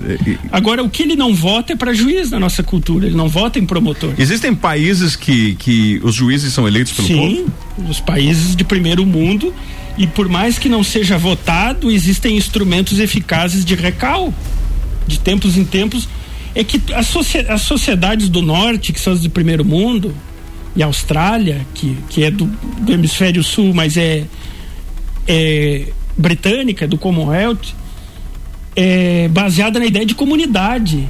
Agora, o que ele não vota é para juiz na nossa cultura, ele não vota em promotor. Existem países que, que os juízes são eleitos pelo Sim, povo? os países de primeiro mundo e por mais que não seja votado, existem instrumentos eficazes de recal, de tempos em tempos. É que as, as sociedades do norte, que são as de primeiro mundo, e a Austrália, que, que é do, do hemisfério sul, mas é, é britânica, do Commonwealth, é baseada na ideia de comunidade.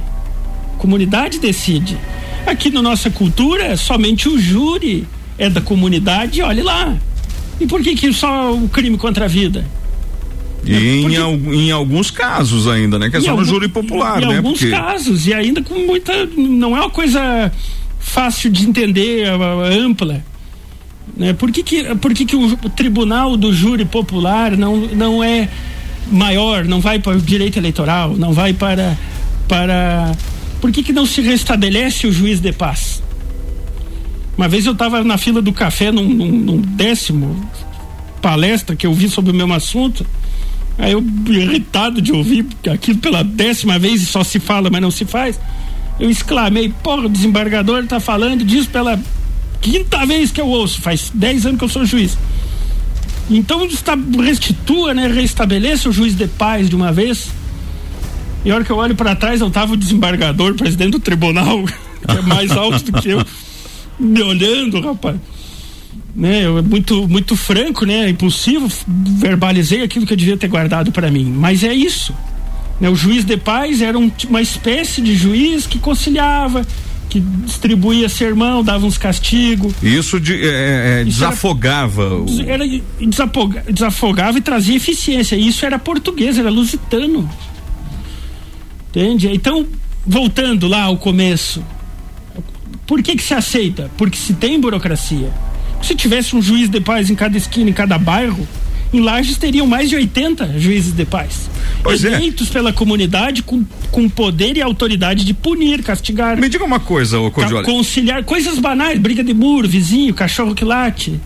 Comunidade decide. Aqui na nossa cultura, somente o júri é da comunidade, olhe lá. E por que, que só o crime contra a vida? E em, em alguns casos ainda, né? Que é Em só no júri popular, em né? alguns casos, e ainda com muita. Não é uma coisa fácil de entender, a- a- ampla. Né? Por que, que, por que, que o, o tribunal do júri popular não, não é maior, não vai para o direito eleitoral, não vai para. para por que, que não se restabelece o juiz de paz? Uma vez eu estava na fila do café num, num- num décimo palestra que eu vi sobre o mesmo assunto. Aí eu, irritado de ouvir aquilo pela décima vez e só se fala, mas não se faz. Eu exclamei, porra, o desembargador tá falando disso pela quinta vez que eu ouço. Faz dez anos que eu sou juiz. Então restitua, né? Restabeleça o juiz de paz de uma vez. E a hora que eu olho para trás, não tava o desembargador, presidente do tribunal, que é mais alto do que eu, me olhando, rapaz né, eu, é muito muito franco, né, impulsivo, verbalizei aquilo que eu devia ter guardado para mim, mas é isso. Né, o juiz de paz era um uma espécie de juiz que conciliava, que distribuía sermão, dava uns castigos, Isso de, é, é, Isso era- desafogava. o- era desafoga- desafogava e trazia eficiência. Isso era português, era lusitano. Entende? Então, voltando lá ao começo, por que que se aceita? Porque se tem burocracia. Se tivesse um juiz de paz em cada esquina, em cada bairro, em Lages teriam mais de 80 juízes de paz. Pois é. eleitos pela comunidade com, com poder e autoridade de punir, castigar. Me diga uma coisa, ô Codiola. conciliar coisas banais, briga de muro, vizinho, cachorro que late,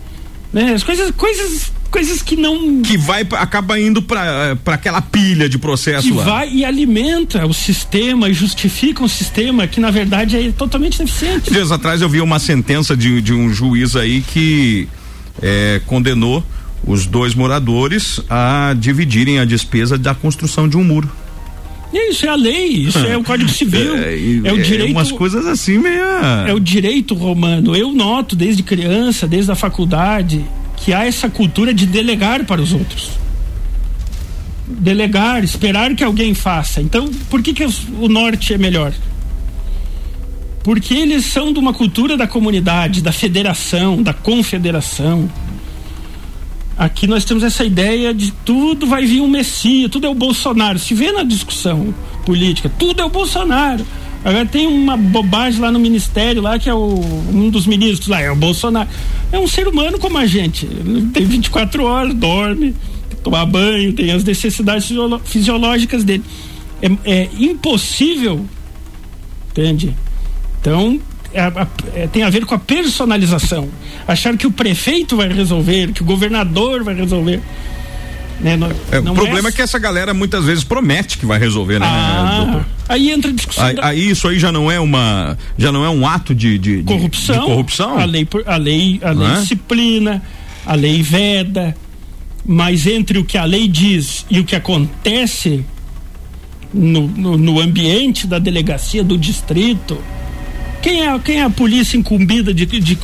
né? As coisas, coisas, coisas que não Que vai, acaba indo pra, pra aquela pilha de processo que lá. vai e alimenta o sistema e justifica um sistema que na verdade é totalmente deficiente. Dias atrás eu vi uma sentença de, de um juiz aí que é, condenou os dois moradores a dividirem a despesa da construção de um muro. Isso é a lei, isso é o Código Civil, É, é o é direito umas coisas assim meio. é o direito romano. Eu noto desde criança, desde a faculdade, que há essa cultura de delegar para os outros. Delegar, esperar que alguém faça. Então, por que, que o norte é melhor? Porque eles são de uma cultura da comunidade, da federação, da confederação. Aqui nós temos essa ideia de tudo vai vir um Messias, tudo é o Bolsonaro. Se vê na discussão política, tudo é o Bolsonaro. Agora tem uma bobagem lá no ministério, lá que é o, um dos ministros lá, é o Bolsonaro. É um ser humano como a gente. Tem 24 horas, dorme, tomar banho, tem as necessidades fisiológicas dele. É, é impossível, entende? Então, é- é- tem a ver com a personalização. Achar que o prefeito vai resolver, que o governador vai resolver. Né? Não, É, não o problema é... que essa galera muitas vezes promete que vai resolver, né? Ah, aí entra a discussão Aí, da aí isso aí já não é uma, já não é um ato de, de, de- corrupção. de corrupção. A lei, a lei, a lei é? disciplina, a lei veda, mas entre o que a lei diz e o que acontece no, no, no ambiente da delegacia do distrito, quem é, quem é a polícia incumbida de, de,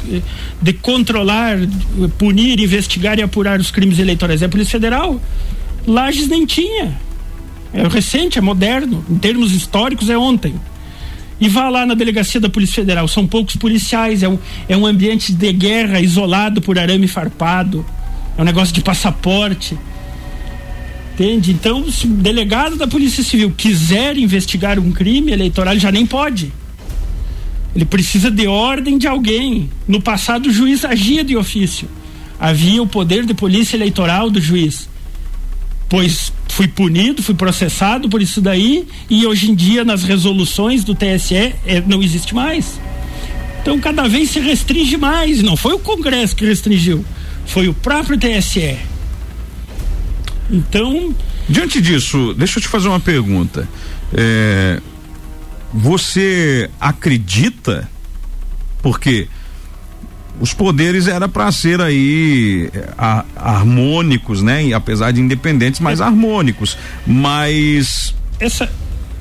de controlar, punir, investigar e apurar os crimes eleitorais? É a Polícia Federal. Lages nem tinha. É recente, é moderno. Em termos históricos, é ontem. E vá lá na delegacia da Polícia Federal. São poucos policiais, é um, é um ambiente de guerra isolado por arame farpado. É um negócio de passaporte. Entende? Então, se o delegado da Polícia Civil quiser investigar um crime eleitoral, ele já nem pode. Ele precisa de ordem de alguém. No passado, o juiz agia de ofício. Havia o poder de polícia eleitoral do juiz. Pois fui punido, fui processado por isso daí, e hoje em dia, nas resoluções do TSE, é, não existe mais. Então, cada vez se restringe mais. Não foi o Congresso que restringiu, foi o próprio TSE. Então. Diante disso, deixa eu te fazer uma pergunta. É, você acredita? Porque os poderes era para ser aí é, a- harmônicos, né? E apesar de independentes, mas harmônicos. Mas essa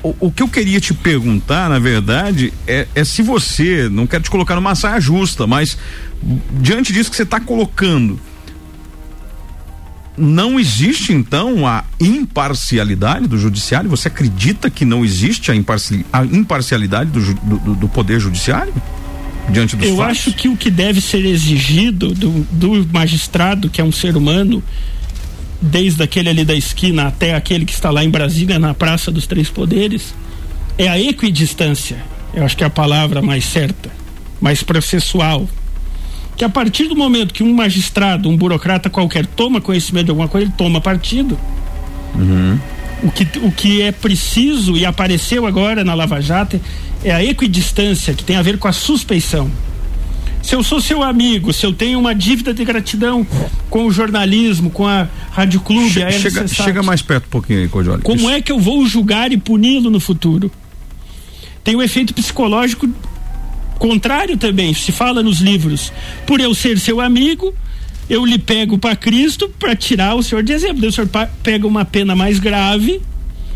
o, o que eu queria te perguntar, na verdade, é, é se você, não quero te colocar numa saia justa, mas diante disso que você está colocando, não existe então a imparcialidade do judiciário? Você acredita que não existe a, imparci- a imparcialidade do, do- do poder judiciário diante dos Eu fatos? acho que o que deve ser exigido do, do magistrado, que é um ser humano, desde aquele ali da esquina até aquele que está lá em Brasília, na Praça dos Três Poderes, é a equidistância. Eu acho que é a palavra mais certa, mais processual. Que a partir do momento que um magistrado, um burocrata qualquer, toma conhecimento de alguma coisa, ele toma partido. O que, o que é preciso e apareceu agora na Lava Jato é a equidistância, que tem a ver com a suspeição. Se eu sou seu amigo, se eu tenho uma dívida de gratidão com o jornalismo, com a Rádio Clube, a Chega, chega mais perto um pouquinho aí, Codioli. como é que eu vou julgar e puni-lo no futuro? Tem um efeito psicológico contrário também, se fala nos livros. Por eu ser seu amigo, eu lhe pego para Cristo para tirar o senhor de exemplo. Daí o senhor pega uma pena mais grave,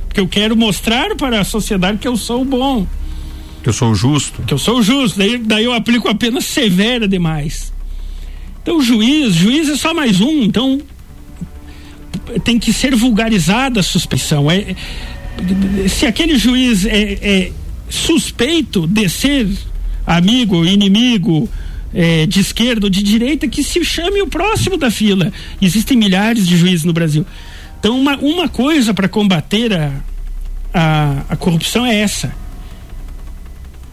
porque eu quero mostrar para a sociedade que eu sou bom, Que eu sou justo. que eu sou justo. Daí, daí eu aplico a pena severa demais. Então o juiz, juiz é só mais um, então tem que ser vulgarizada a suspeição. É- se aquele juiz é, é suspeito de ser amigo, inimigo, é, de esquerda ou de direita, que se chame o próximo da fila. Existem milhares de juízes no Brasil. Então, uma, uma coisa para combater a, a, a corrupção é essa: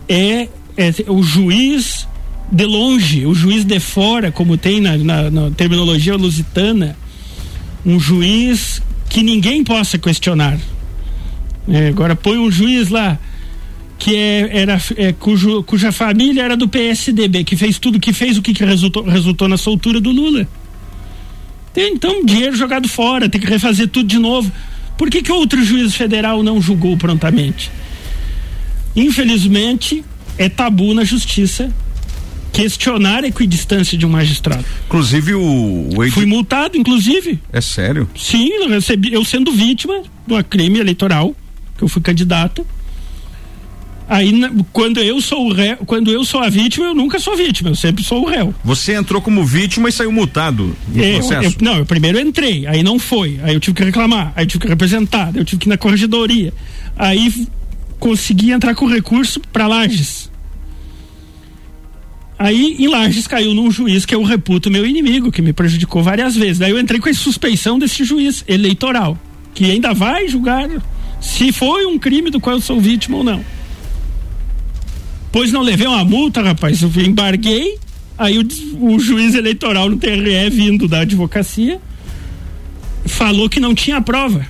é, é o juiz de longe, o juiz de fora, como tem na, na- na terminologia lusitana, um juiz que ninguém possa questionar. É, agora põe um juiz lá que é, era é, cujo, cuja família era do PSDB, que fez tudo que fez, o que, que resultou, resultou na soltura do Lula. Tem, então dinheiro jogado fora, tem que refazer tudo de novo. Por que, que outro juiz federal não julgou prontamente? Infelizmente, é tabu na justiça questionar a equidistância de um magistrado. Inclusive o, o Fui multado, inclusive. É sério? Sim, eu recebi, eu sendo vítima de um crime eleitoral, que eu fui candidato. Aí, quando eu sou o réu, quando eu sou a vítima, eu nunca sou vítima, eu sempre sou o réu. Você entrou como vítima e saiu multado no Eu- processo? eu- não, eu primeiro entrei, aí não foi, aí eu tive que reclamar, aí eu tive que representar, eu tive que ir na corregedoria. Aí consegui entrar com recurso para Lages. Aí em Lages caiu num juiz que eu reputo meu inimigo, que me prejudicou várias vezes. Daí eu entrei com a suspeição desse juiz eleitoral, que ainda vai julgar se foi um crime do qual eu sou vítima ou não. Depois não levei uma multa, rapaz. Eu embarguei. Aí o, o juiz eleitoral no TRE, vindo da advocacia, falou que não tinha prova.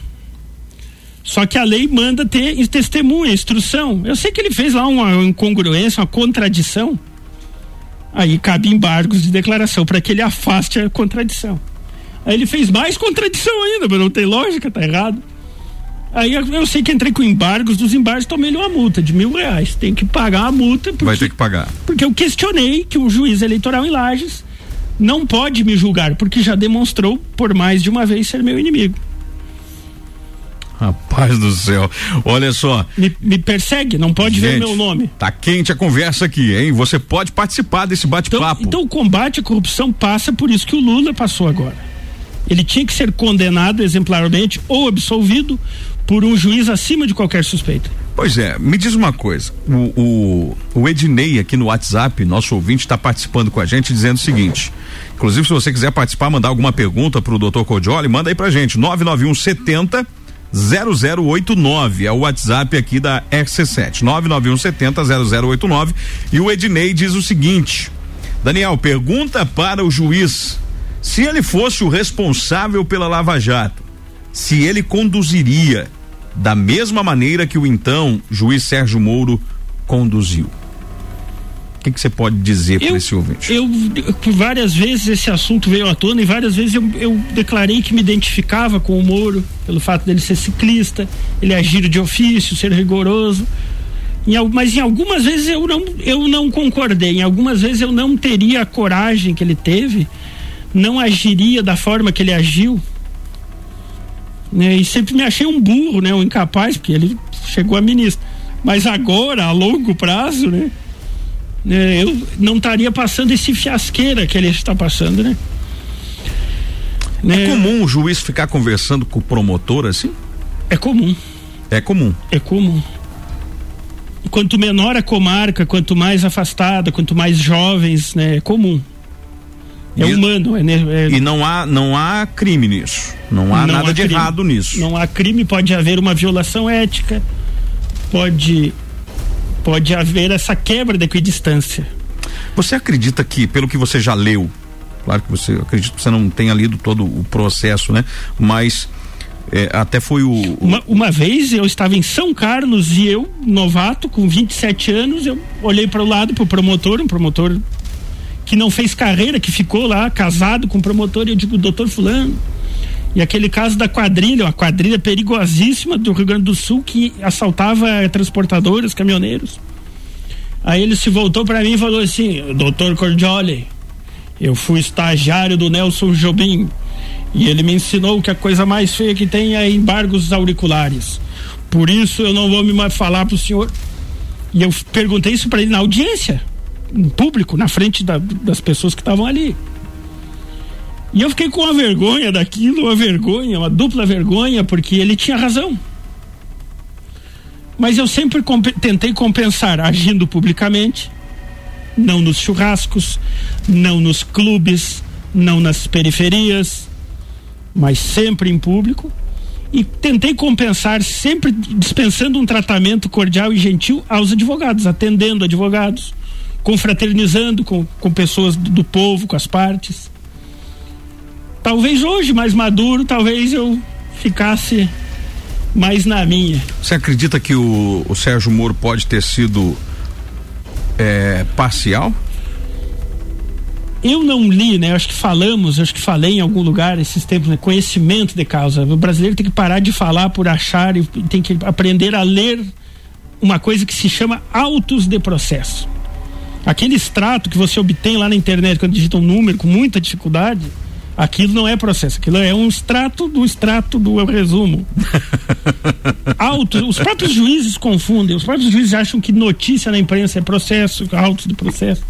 Só que a lei manda ter testemunha, instrução. Eu sei que ele fez lá uma incongruência, uma contradição. Aí cabe embargos de declaração para que ele afaste a contradição. Aí ele fez mais contradição ainda, mas não tem lógica, tá errado. Aí eu, sei que entrei com embargos, dos embargos tomei uma multa de mil reais. Tem que pagar a multa. Porque, Vai ter que pagar. Porque eu questionei que o juiz eleitoral em Lages não pode me julgar, porque já demonstrou por mais de uma vez ser meu inimigo. Rapaz do céu, olha só. Me, me persegue, não pode Gente, ver meu nome. Tá quente a conversa aqui, hein? Você pode participar desse bate-papo. Então, então o combate à corrupção passa por isso que o Lula passou agora. Ele tinha que ser condenado exemplarmente ou absolvido por um juiz acima de qualquer suspeita. Pois é, me diz uma coisa. O, o, o Ednei aqui no WhatsApp, nosso ouvinte, está participando com a gente dizendo o seguinte. Inclusive, se você quiser participar, mandar alguma pergunta para o Dr. Codioli, manda aí pra gente. 991 70 0089 é o WhatsApp aqui da RC7. 991 70 0089. E o Ednei diz o seguinte: Daniel, pergunta para o juiz se ele fosse o responsável pela Lava Jato, se ele conduziria da mesma maneira que o então juiz Sérgio Moro conduziu. O que você pode dizer para esse ouvinte? Eu, várias vezes esse assunto veio à tona e várias vezes eu, eu declarei que me identificava com o Moro, pelo fato dele ser ciclista, ele agir de ofício, ser rigoroso. Em, mas em algumas vezes eu não, eu não concordei, em algumas vezes eu não teria a coragem que ele teve, não agiria da forma que ele agiu. Né? E sempre me achei um burro, né? Um incapaz, porque ele chegou a ministro. Mas agora, a longo prazo, né? né, Eu não estaria passando esse fiasqueira que ele está passando, né? É comum o juiz ficar conversando com o promotor assim? É comum. É comum. É comum. Quanto menor a comarca, quanto mais afastada, quanto mais jovens, né? É comum. É humano, é, é- E não há, não há crime nisso. Não há Não nada há de crime. errado nisso. Não há crime, pode haver uma violação ética, pode pode haver essa quebra da equidistância. Você acredita que, pelo que você já leu, claro que você acredito que você não tenha lido todo o processo, né? Mas é, até foi o. o- Uma, uma vez eu estava em São Carlos e eu, novato, com 27 anos, eu olhei para o lado pro promotor, um promotor que não fez carreira, que ficou lá casado com o promotor, e eu digo, doutor Fulano. E aquele caso da quadrilha, uma quadrilha perigosíssima do Rio Grande do Sul que assaltava transportadoras, caminhoneiros. Aí ele se voltou para mim e falou assim: Doutor Cordioli, eu fui estagiário do Nelson Jobim e ele me ensinou que a coisa mais feia que tem é embargos auriculares. Por isso eu não vou me mais falar pro senhor. E eu perguntei isso para ele na audiência, em público, na frente da- das pessoas que estavam ali. E eu fiquei com uma vergonha daquilo, uma vergonha, uma dupla vergonha, porque ele tinha razão. Mas eu sempre compe- tentei compensar agindo publicamente, não nos churrascos, não nos clubes, não nas periferias, mas sempre em público. E tentei compensar sempre dispensando um tratamento cordial e gentil aos advogados, atendendo advogados, confraternizando com, com pessoas do, do povo, com as partes. Talvez hoje, mais maduro, talvez eu ficasse mais na minha. Você acredita que o, o Sérgio Moro pode ter sido é, parcial? Eu não li, né? Acho que falamos, acho que falei em algum lugar esses tempos, né? Conhecimento de causa. O brasileiro tem que parar de falar por achar e tem que aprender a ler uma coisa que se chama autos de processo. Aquele extrato que você obtém lá na internet quando digita um número com muita dificuldade, aquilo não é processo, aquilo é um extrato do extrato do resumo. Auto, os próprios juízes confundem, os próprios juízes acham que notícia na imprensa é processo, autos de processo.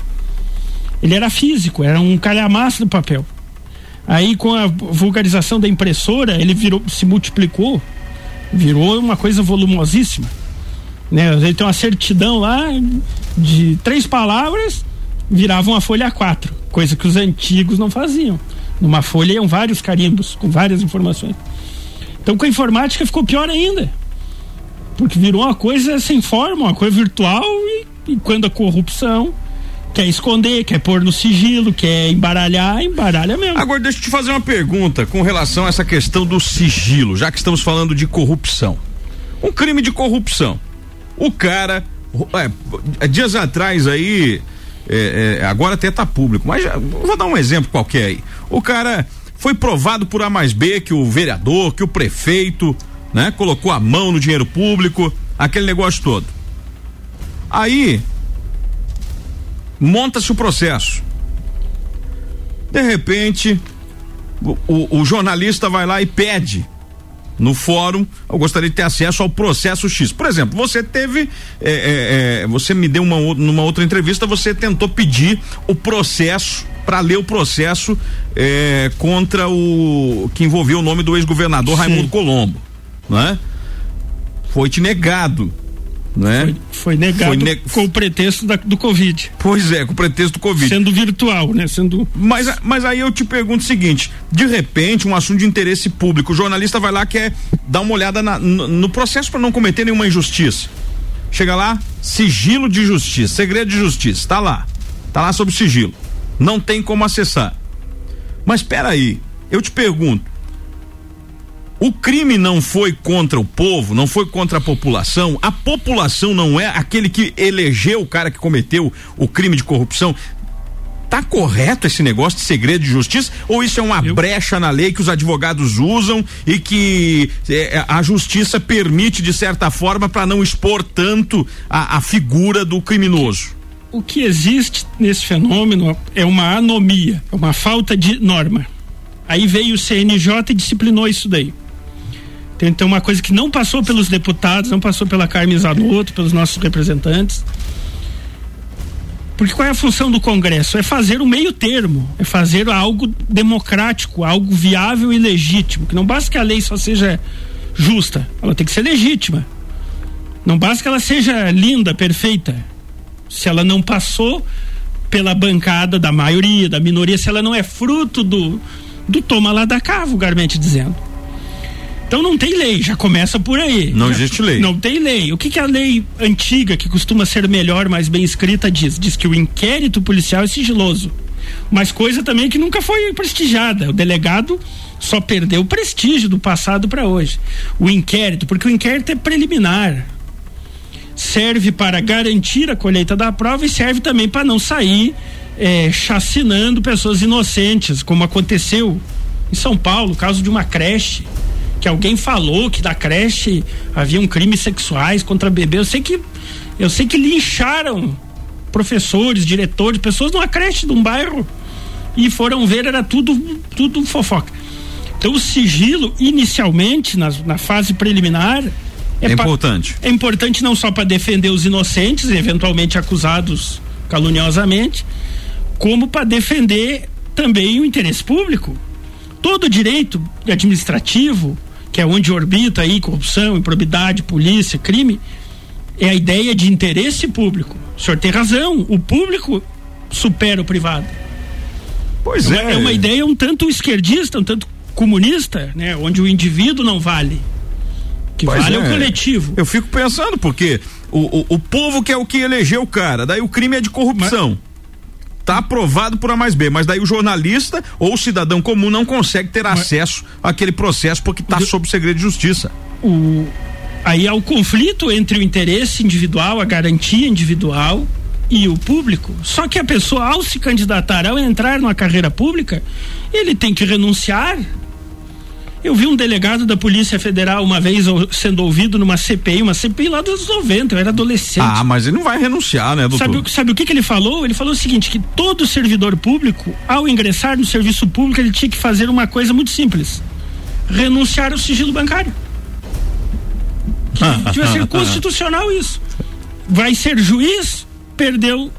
Ele era físico, era um calhamaço do papel. Aí com a vulgarização da impressora, ele virou, se multiplicou, virou uma coisa volumosíssima. Né? Ele tem uma certidão lá de três palavras, virava uma folha A4, coisa que os antigos não faziam. Numa folha iam vários carimbos, com várias informações. Então com a informática ficou pior ainda. Porque virou uma coisa sem forma, uma coisa virtual e E quando a corrupção quer esconder, quer pôr no sigilo, quer embaralhar, embaralha mesmo. Agora deixa eu te fazer uma pergunta com relação a essa questão do sigilo, já que estamos falando de corrupção. Um crime de corrupção. O cara, é, dias atrás aí, é, é, agora até tá público, mas já, vou dar um exemplo qualquer aí. O cara foi provado por A mais B que o vereador, que o prefeito, né, colocou a mão no dinheiro público, aquele negócio todo. Aí monta-se o processo. De repente, o, o, o, jornalista vai lá e pede no fórum, eu gostaria de ter acesso ao processo X. Por exemplo, você teve, é, é, é, você me deu uma numa outra entrevista, você tentou pedir o processo para ler o processo é, contra o que envolveu o nome do ex-governador Raimundo Colombo, né? Foi te negado né? Foi, foi negado foi ne... com o pretexto da, do Covid. Pois é, com o pretexto do Covid. Sendo virtual, né? Sendo. Mas, mas aí eu te pergunto o seguinte: de repente, um assunto de interesse público, o jornalista vai lá quer dar uma olhada na, no, no processo para não cometer nenhuma injustiça. Chega lá, sigilo de justiça, segredo de justiça, tá lá. Tá lá sob sigilo. Não tem como acessar. Mas espera aí, eu te pergunto, o crime não foi contra o povo, não foi contra a população. A população não é aquele que elegeu o cara que cometeu o crime de corrupção. Tá correto esse negócio de segredo de justiça? Ou isso é uma Eu... brecha na lei que os advogados usam e que é, a justiça permite, de certa forma, para não expor tanto a, a figura do criminoso? O que existe nesse fenômeno é uma anomia, é uma falta de norma. Aí veio o CNJ e disciplinou isso daí. Tem então uma coisa que não passou pelos deputados, não passou pela Carmen Zanotto, pelos nossos representantes. Porque qual é a função do Congresso? É fazer o meio termo, é fazer algo democrático, algo viável e legítimo. Que não basta que a lei só seja justa, ela tem que ser legítima. Não basta que ela seja linda, perfeita. Se ela não passou pela bancada da maioria, da minoria, se ela não é fruto do, do toma lá da cá, vulgarmente dizendo. Então não tem lei, já começa por aí. Não já, existe lei. Não tem lei. O que, que a lei antiga, que costuma ser melhor, mais bem escrita, diz? Diz que o inquérito policial é sigiloso. Mas coisa também que nunca foi prestigiada. O delegado só perdeu o prestígio do passado para hoje. O inquérito, porque o inquérito é preliminar. Serve para garantir a colheita da prova e serve também para não sair é, chacinando pessoas inocentes, como aconteceu em São Paulo, caso de uma creche que alguém falou que da creche haviam crimes sexuais contra bebê. Eu sei que eu sei que lincharam professores, diretores, pessoas numa creche de um bairro e foram ver era tudo tudo fofoca. Então o sigilo inicialmente na, na fase preliminar é, é importante. É importante não só para defender os inocentes, eventualmente acusados caluniosamente, como para defender também o interesse público. Todo direito administrativo que é onde orbita aí corrupção, improbidade, polícia, crime, é a ideia de interesse público. O senhor tem razão, o público supera o privado. Pois é. É, é uma ideia um tanto esquerdista, um tanto comunista, né? Onde o indivíduo não vale. Que pois vale é. o coletivo. Eu fico pensando, porque o, o, o povo que é o que elegeu o cara, daí o crime é de corrupção. Mas tá aprovado por A mais B, mas daí o jornalista ou o cidadão comum não consegue ter mas, acesso àquele processo porque está sob segredo de justiça. O, aí há o conflito entre o interesse individual, a garantia individual e o público. Só que a pessoa, ao se candidatar, ao entrar numa carreira pública, ele tem que renunciar eu vi um delegado da Polícia Federal uma vez sendo ouvido numa CPI, uma CPI lá dos 90, eu era adolescente. Ah, mas ele não vai renunciar, né, doutor? Sabe, sabe o que, que ele falou? Ele falou o seguinte: que todo servidor público, ao ingressar no serviço público, ele tinha que fazer uma coisa muito simples: renunciar ao sigilo bancário. Que devia ser constitucional isso. Vai ser juiz, perdeu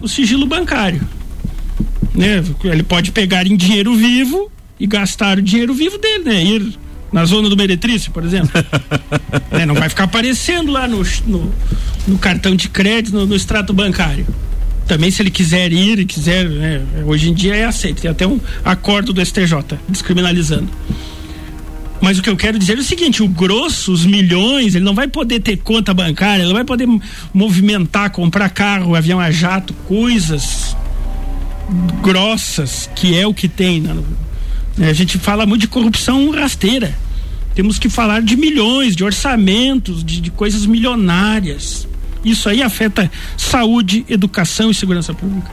o sigilo bancário. Né? Ele pode pegar em dinheiro vivo e gastar o dinheiro vivo dele, né? Ir na zona do Meretriz, por exemplo. né? Não vai ficar aparecendo lá no, no, no cartão de crédito, no, no, extrato bancário. Também se ele quiser ir e quiser, né? hoje em dia é aceito. Tem até um acordo do STJ descriminalizando. Mas o que eu quero dizer é o seguinte: o grosso, os milhões, ele não vai poder ter conta bancária, ele não vai poder movimentar, comprar carro, avião a jato, coisas grossas, que é o que tem. Né? A gente fala muito de corrupção rasteira. Temos que falar de milhões, de orçamentos, de, de coisas milionárias. Isso aí afeta saúde, educação e segurança pública.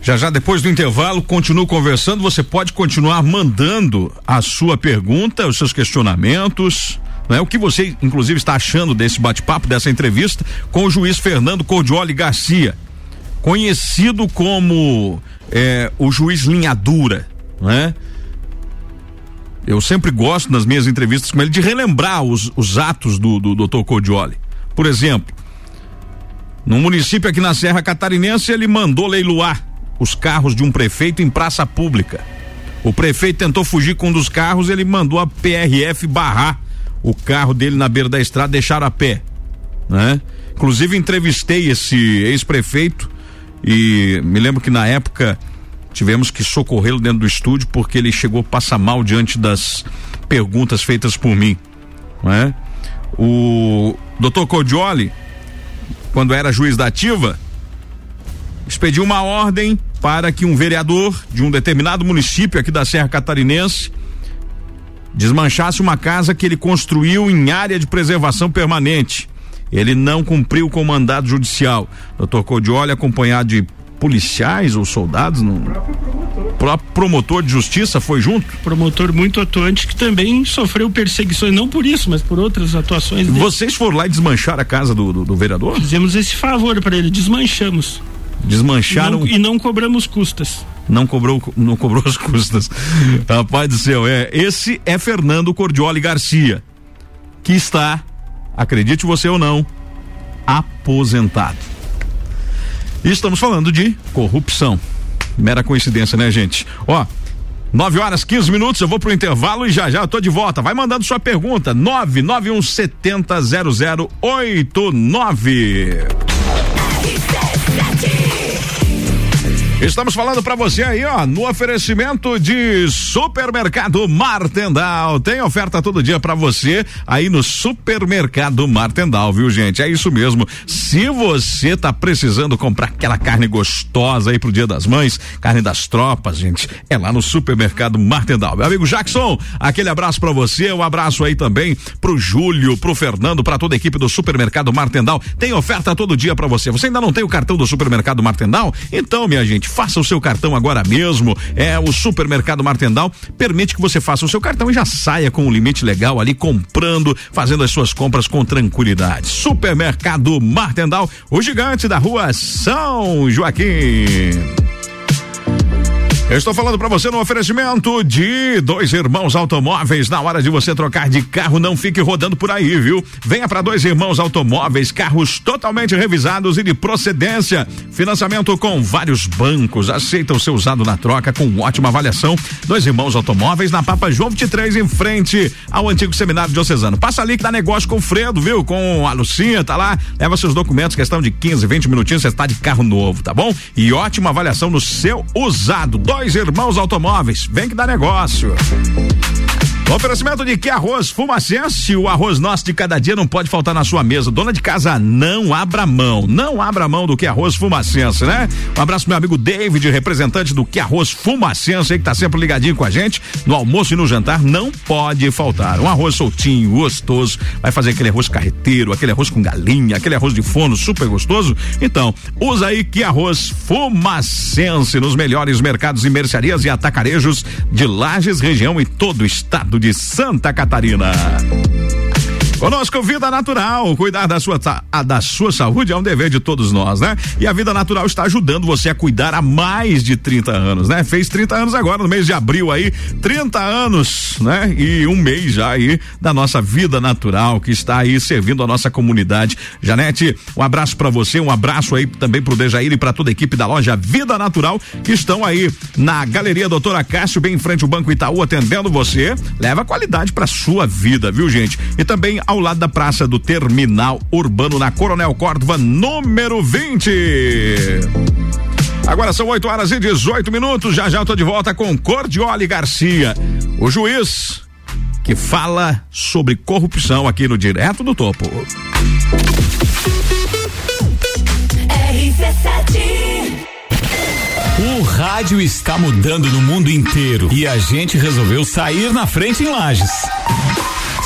Já já depois do intervalo, continuo conversando. Você pode continuar mandando a sua pergunta, os seus questionamentos. Né? O que você, inclusive, está achando desse bate-papo, dessa entrevista com o juiz Fernando Cordioli Garcia, conhecido como é, o juiz linha dura, né? Eu sempre gosto nas minhas entrevistas com ele de relembrar os, os atos do, do Dr. Cordioli. Por exemplo, num município aqui na Serra Catarinense, ele mandou leiloar os carros de um prefeito em praça pública. O prefeito tentou fugir com um dos carros, ele mandou a PRF barrar o carro dele na beira da estrada, deixar a pé, né? Inclusive entrevistei esse ex-prefeito e me lembro que na época tivemos que socorrê-lo dentro do estúdio porque ele chegou a passar mal diante das perguntas feitas por mim, né? O Dr. Codioli, quando era juiz da ativa, expediu uma ordem para que um vereador de um determinado município aqui da Serra Catarinense desmanchasse uma casa que ele construiu em área de preservação permanente. Ele não cumpriu com o mandado judicial. Doutor Codioli, acompanhado de policiais ou soldados, no próprio promotor de justiça foi junto? Promotor muito atuante que também sofreu perseguições, não por isso, mas por outras atuações. Dele. Vocês foram lá e desmancharam a casa do, do, do vereador? Fizemos esse favor para ele, desmanchamos. Desmancharam. Não, e não cobramos custas. Não cobrou, não cobrou as custas. Rapaz do céu, é. Esse é Fernando Cordioli Garcia, que está, acredite você ou não, aposentado. Estamos falando de corrupção. Mera coincidência, né, gente? Ó, 9 horas 15 minutos, eu vou pro intervalo e já já eu tô de volta. Vai mandando sua pergunta. 991 Estamos falando para você aí, ó, no oferecimento de Supermercado Martendal. Tem oferta todo dia para você aí no Supermercado Martendal, viu, gente? É isso mesmo. Se você tá precisando comprar aquela carne gostosa aí pro Dia das Mães, carne das tropas, gente, é lá no Supermercado Martendal. Meu amigo Jackson, aquele abraço para você, um abraço aí também pro Júlio, pro Fernando, para toda a equipe do Supermercado Martendal. Tem oferta todo dia para você. Você ainda não tem o cartão do Supermercado Martendal? Então, minha gente, faça o seu cartão agora mesmo. É o Supermercado Martendal permite que você faça o seu cartão e já saia com um limite legal ali comprando, fazendo as suas compras com tranquilidade. Supermercado Martendal, o gigante da rua São Joaquim. Eu estou falando para você no oferecimento de dois irmãos automóveis. Na hora de você trocar de carro, não fique rodando por aí, viu? Venha para dois irmãos automóveis, carros totalmente revisados e de procedência. Financiamento com vários bancos. Aceita o seu usado na troca com ótima avaliação. Dois irmãos automóveis na Papa João 23, em frente ao antigo seminário diocesano. Passa ali que dá negócio com o Fredo, viu? Com a Lucinha, tá lá. Leva seus documentos, questão de 15, 20 minutinhos, você está de carro novo, tá bom? E ótima avaliação no seu usado Dois Irmãos Automóveis. Vem que dá negócio. Oferecimento de que arroz fumacense, o arroz nosso de cada dia não pode faltar na sua mesa. Dona de casa, não abra mão, não abra mão do que arroz fumacense, né? Um abraço meu amigo David, representante do que arroz fumacense, aí que tá sempre ligadinho com a gente. No almoço e no jantar não pode faltar. Um arroz soltinho, gostoso, vai fazer aquele arroz carreteiro, aquele arroz com galinha, aquele arroz de forno super gostoso. Então, usa aí que arroz fumacense nos melhores mercados e mercearias e atacarejos de Lages, região e todo o estado de Santa Catarina. Conosco Vida Natural, cuidar da sua, a, da sua saúde é um dever de todos nós, né? E a Vida Natural está ajudando você a cuidar há mais de 30 anos, né? Fez 30 anos agora no mês de abril aí, 30 anos, né? E um mês já aí da nossa Vida Natural que está aí servindo a nossa comunidade. Janete, um abraço para você, um abraço aí também pro Dejair e para toda a equipe da loja Vida Natural que estão aí na Galeria Doutora Cássio, bem em frente ao Banco Itaú, atendendo você. Leva qualidade para sua vida, viu, gente? E também ao lado da Praça do Terminal Urbano, na Coronel Córdova, número 20. Agora são 8 horas e 18 minutos. Já já estou de volta com Cordioli Garcia. O juiz que fala sobre corrupção aqui no Direto do Topo. O rádio está mudando no mundo inteiro e a gente resolveu sair na frente em Lages.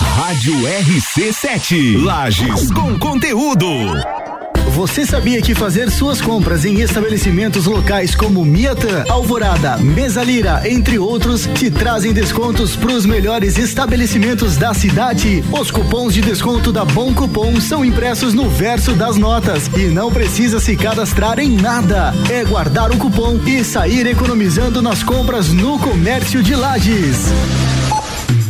Rádio RC7. Lages com conteúdo. Você sabia que fazer suas compras em estabelecimentos locais como Miatã, Alvorada, Mesa Lira, entre outros, te trazem descontos para os melhores estabelecimentos da cidade? Os cupons de desconto da Bom Cupom são impressos no verso das notas e não precisa se cadastrar em nada. É guardar o cupom e sair economizando nas compras no comércio de Lages.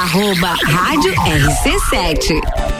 Arroba Rádio RC7.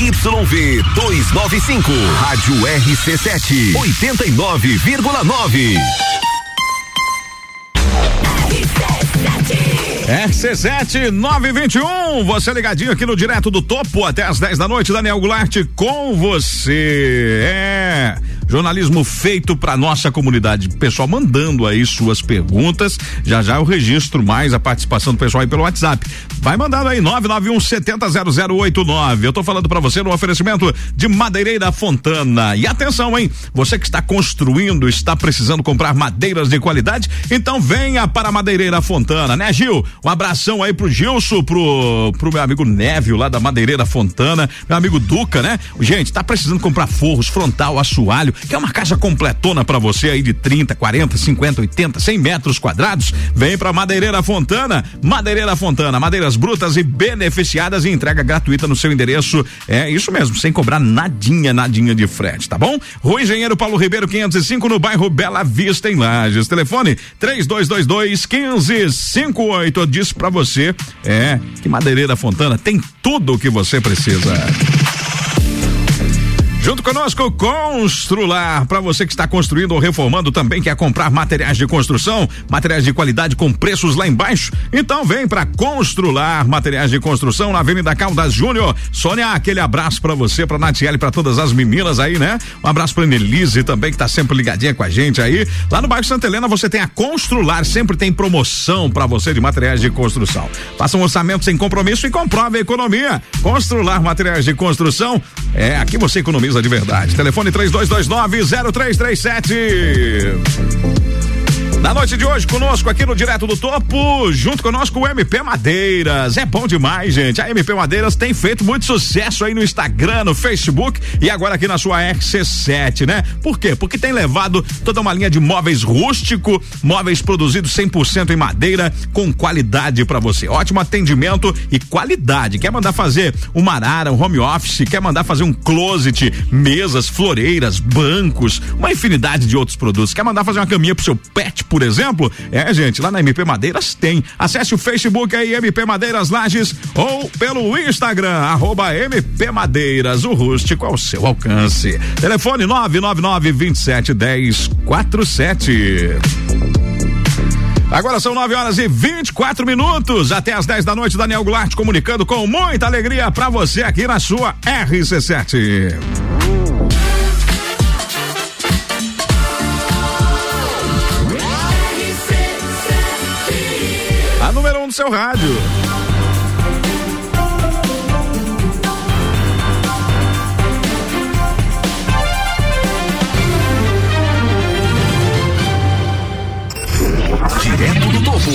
ZYV 295, Rádio RC7, 89,9. RC7 921, você ligadinho aqui no Direto do Topo até às 10 da noite, Daniel Goulart com você. É, jornalismo feito para nossa comunidade. Pessoal mandando aí suas perguntas. Já já eu registro mais a participação do pessoal aí pelo WhatsApp. Vai mandando aí 991 700089. Eu tô falando para você no oferecimento de Madeireira Fontana. E atenção, hein? Você que está construindo, está precisando comprar madeiras de qualidade, então venha para Madeireira Fontana, né, Gil? Um abração aí pro Gilson, pro, pro meu amigo Névio lá da Madeireira Fontana, meu amigo Duca, né? Gente, tá precisando comprar forros, frontal, assoalho, que é uma caixa completona para você aí de 30, 40, 50, 80, 100 metros quadrados. Vem pra Madeireira Fontana, Madeireira Fontana, madeiras brutas e beneficiadas e entrega gratuita no seu endereço. É isso mesmo, sem cobrar nadinha, nadinha de frete, tá bom? Rua Engenheiro Paulo Ribeiro 505 no bairro Bela Vista em Lages. Telefone 3222 1558. Eu disse pra você, é, que Madeireira Fontana tem tudo o que você precisa. Junto conosco, Constrular. Para você que está construindo ou reformando também quer comprar materiais de construção, materiais de qualidade com preços lá embaixo. Então vem para Constrular Materiais de Construção na Avenida Caldas Júnior. Sônia, aquele abraço para você, para Natiele, para todas as meninas aí, né? Um abraço para Nelise também que tá sempre ligadinha com a gente aí. Lá no bairro Santa Helena você tem a Constrular, sempre tem promoção para você de materiais de construção. Faça um orçamento sem compromisso e comprove a economia. Constrular Materiais de Construção, é aqui você economiza de verdade. Telefone 3229-0337. Na noite de hoje, conosco aqui no Direto do Topo, junto conosco o MP Madeiras. É bom demais, gente. A MP Madeiras tem feito muito sucesso aí no Instagram, no Facebook e agora aqui na sua RC7, né? Por quê? Porque tem levado toda uma linha de móveis rústico, móveis produzidos 100% em madeira, com qualidade para você. Ótimo atendimento e qualidade. Quer mandar fazer uma arara, um home office, quer mandar fazer um closet, mesas, floreiras, bancos, uma infinidade de outros produtos. Quer mandar fazer uma caminha pro seu pet, por exemplo? É, gente, lá na MP Madeiras tem. Acesse o Facebook aí, MP Madeiras Lages, ou pelo Instagram, arroba MP Madeiras, o rústico ao seu alcance. Telefone 999 27 10 47. Agora são 9 horas e 24 minutos. Até às 10 da noite, Daniel Goulart comunicando com muita alegria para você aqui na sua RC7. A número 1 do seu rádio. Direto do Topo.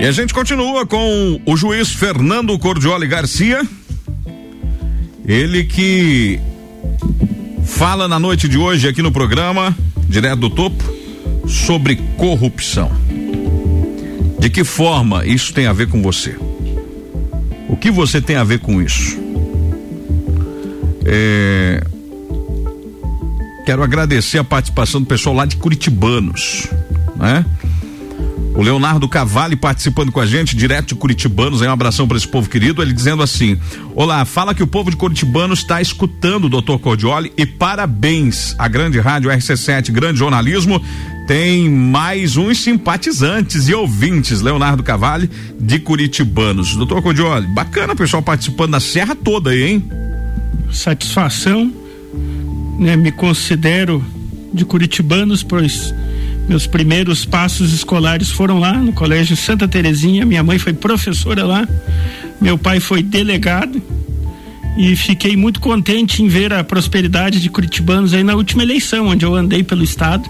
E a gente continua com o juiz Fernando Cordioli Garcia. Ele que fala na noite de hoje aqui no programa, direto do topo, sobre corrupção. De que forma isso tem a ver com você? O que você tem a ver com isso? É, Quero agradecer a participação do pessoal lá de Curitibanos, né? O Leonardo Cavalli participando com a gente, direto de Curitibanos, aí um abração para esse povo querido, ele dizendo assim: Olá, fala que o povo de Curitibanos está escutando o Dr. Cordioli e parabéns à grande rádio RC7, grande jornalismo. Tem mais uns simpatizantes e ouvintes, Leonardo Cavalli, de Curitibanos. Doutor Cordioli, bacana o pessoal participando da serra toda aí, hein? Satisfação, né? Me considero de Curitibanos, pois meus primeiros passos escolares foram lá no Colégio Santa Terezinha. Minha mãe foi professora lá, meu pai foi delegado e fiquei muito contente em ver a prosperidade de Curitibanos aí na última eleição, onde eu andei pelo estado.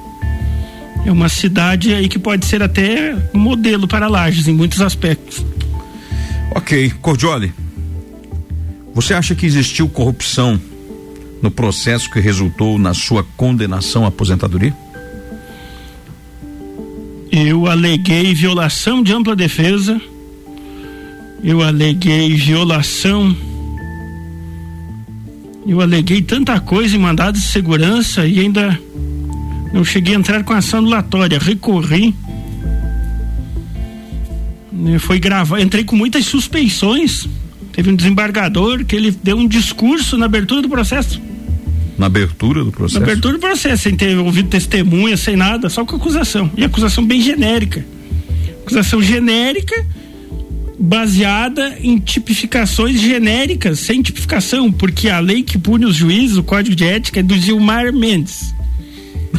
É uma cidade aí que pode ser até um modelo para Lages em muitos aspectos. Ok, Cordioli, você acha que existiu corrupção no processo que resultou na sua condenação à aposentadoria? Eu aleguei violação de ampla defesa. Eu aleguei violação. Eu aleguei tanta coisa em mandados de segurança e ainda não cheguei a entrar com ação anulatória. Recorri. Né, Foi gravar, entrei com muitas suspeições. Teve um desembargador que ele deu um discurso na abertura do processo. Na abertura do processo? Na abertura do processo, sem ter ouvido testemunha, sem nada, só com acusação. E acusação bem genérica. Acusação genérica, baseada em tipificações genéricas, sem tipificação, porque a lei que pune os juízes, o código de ética, é do Gilmar Mendes.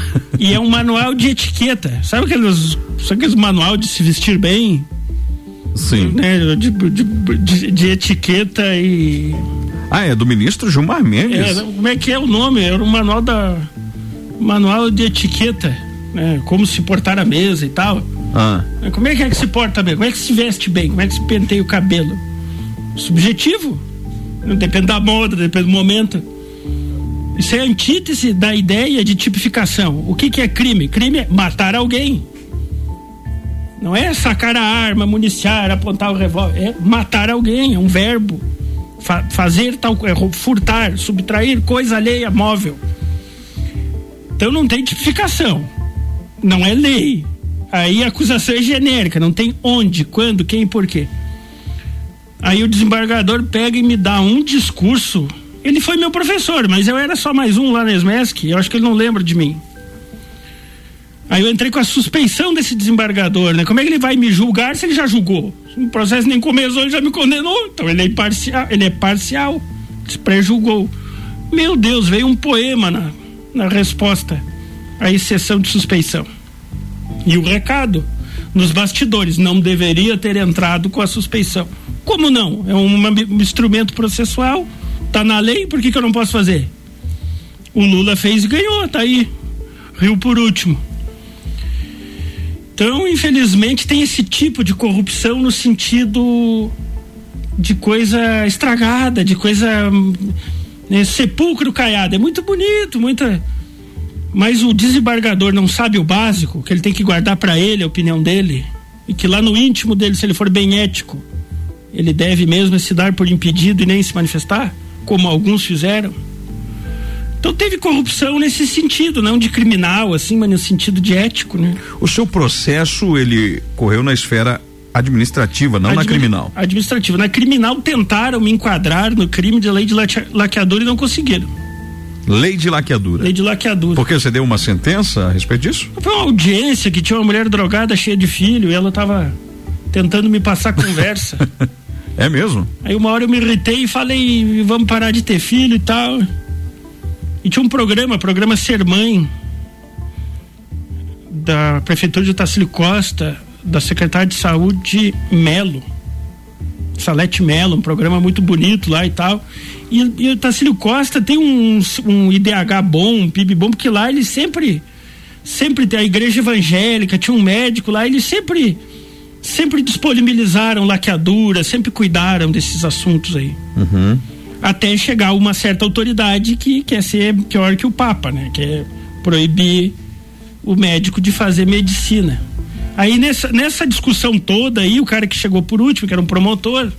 e é um manual de etiqueta. Sabe aqueles, sabe aqueles manual de se vestir bem? Sim. Né, de, de, de, de etiqueta e Ah, é do ministro Gilmar Mendes? É, como é que é o nome? Era o manual da. Manual de etiqueta, né? Como se portar à mesa e tal. Ah. Como é que é que se porta bem? Como é que se veste bem? Como é que se penteia o cabelo? Subjetivo. Depende da moda, depende do momento. Isso é antítese da ideia de tipificação. O que, que é crime? Crime é matar alguém. Não é sacar a arma, municiar, apontar o revólver. É matar alguém, é um verbo. Fa fazer tal é, furtar, subtrair coisa alheia móvel. Então não tem tipificação. Não é lei. Aí a acusação é genérica, não tem onde, quando, quem e por quê. Aí o desembargador pega e me dá um discurso. Ele foi meu professor, mas eu era só mais um lá na ESMESC, eu acho que ele não lembra de mim. Aí eu entrei com a suspeição desse desembargador, né? Como é que ele vai me julgar se ele já julgou? O processo nem começou, ele já me condenou. Então ele é imparcial, ele é parcial, se pré-julgou. Meu Deus, veio um poema na, na resposta à exceção de suspeição. E o recado nos bastidores, não deveria ter entrado com a suspeição. Como não? É um instrumento processual, tá na lei, por que, que eu não posso fazer? O Lula fez e ganhou, tá aí. Rio por último. Então, infelizmente, tem esse tipo de corrupção no sentido de coisa estragada, de coisa né, sepulcro caiado. É muito bonito, muita. Mas o desembargador não sabe o básico, que ele tem que guardar para ele a opinião dele. E que lá no íntimo dele, se ele for bem ético, ele deve mesmo se dar por impedido e nem se manifestar, como alguns fizeram. Então teve corrupção nesse sentido, não de criminal, assim, mas no sentido de ético, né? O seu processo, ele correu na esfera administrativa, não na Admi- criminal. Administrativa. Na criminal tentaram me enquadrar no crime de lei de laqueadura e não conseguiram. Lei de laqueadura. Lei de laqueadura. Porque você deu uma sentença a respeito disso? Foi uma audiência que tinha uma mulher drogada cheia de filho e ela tava tentando me passar conversa. É mesmo? Aí uma hora eu me irritei e falei, vamos parar de ter filho e tal. E tinha um programa, programa Ser Mãe, da Prefeitura de Tacílio Costa, da Secretária de Saúde Melo. Salete Melo, um programa muito bonito lá e tal. E, e o Tacílio Costa tem um, um IDH bom, um PIB bom, porque lá ele sempre, sempre tem a igreja evangélica, tinha um médico lá, eles sempre, sempre disponibilizaram laqueadura, sempre cuidaram desses assuntos aí. Uhum. Até chegar uma certa autoridade que quer ser pior que o Papa, né? Que é proibir o médico de fazer medicina. Aí nessa, nessa discussão toda aí, o cara que chegou por último, que era um promotor,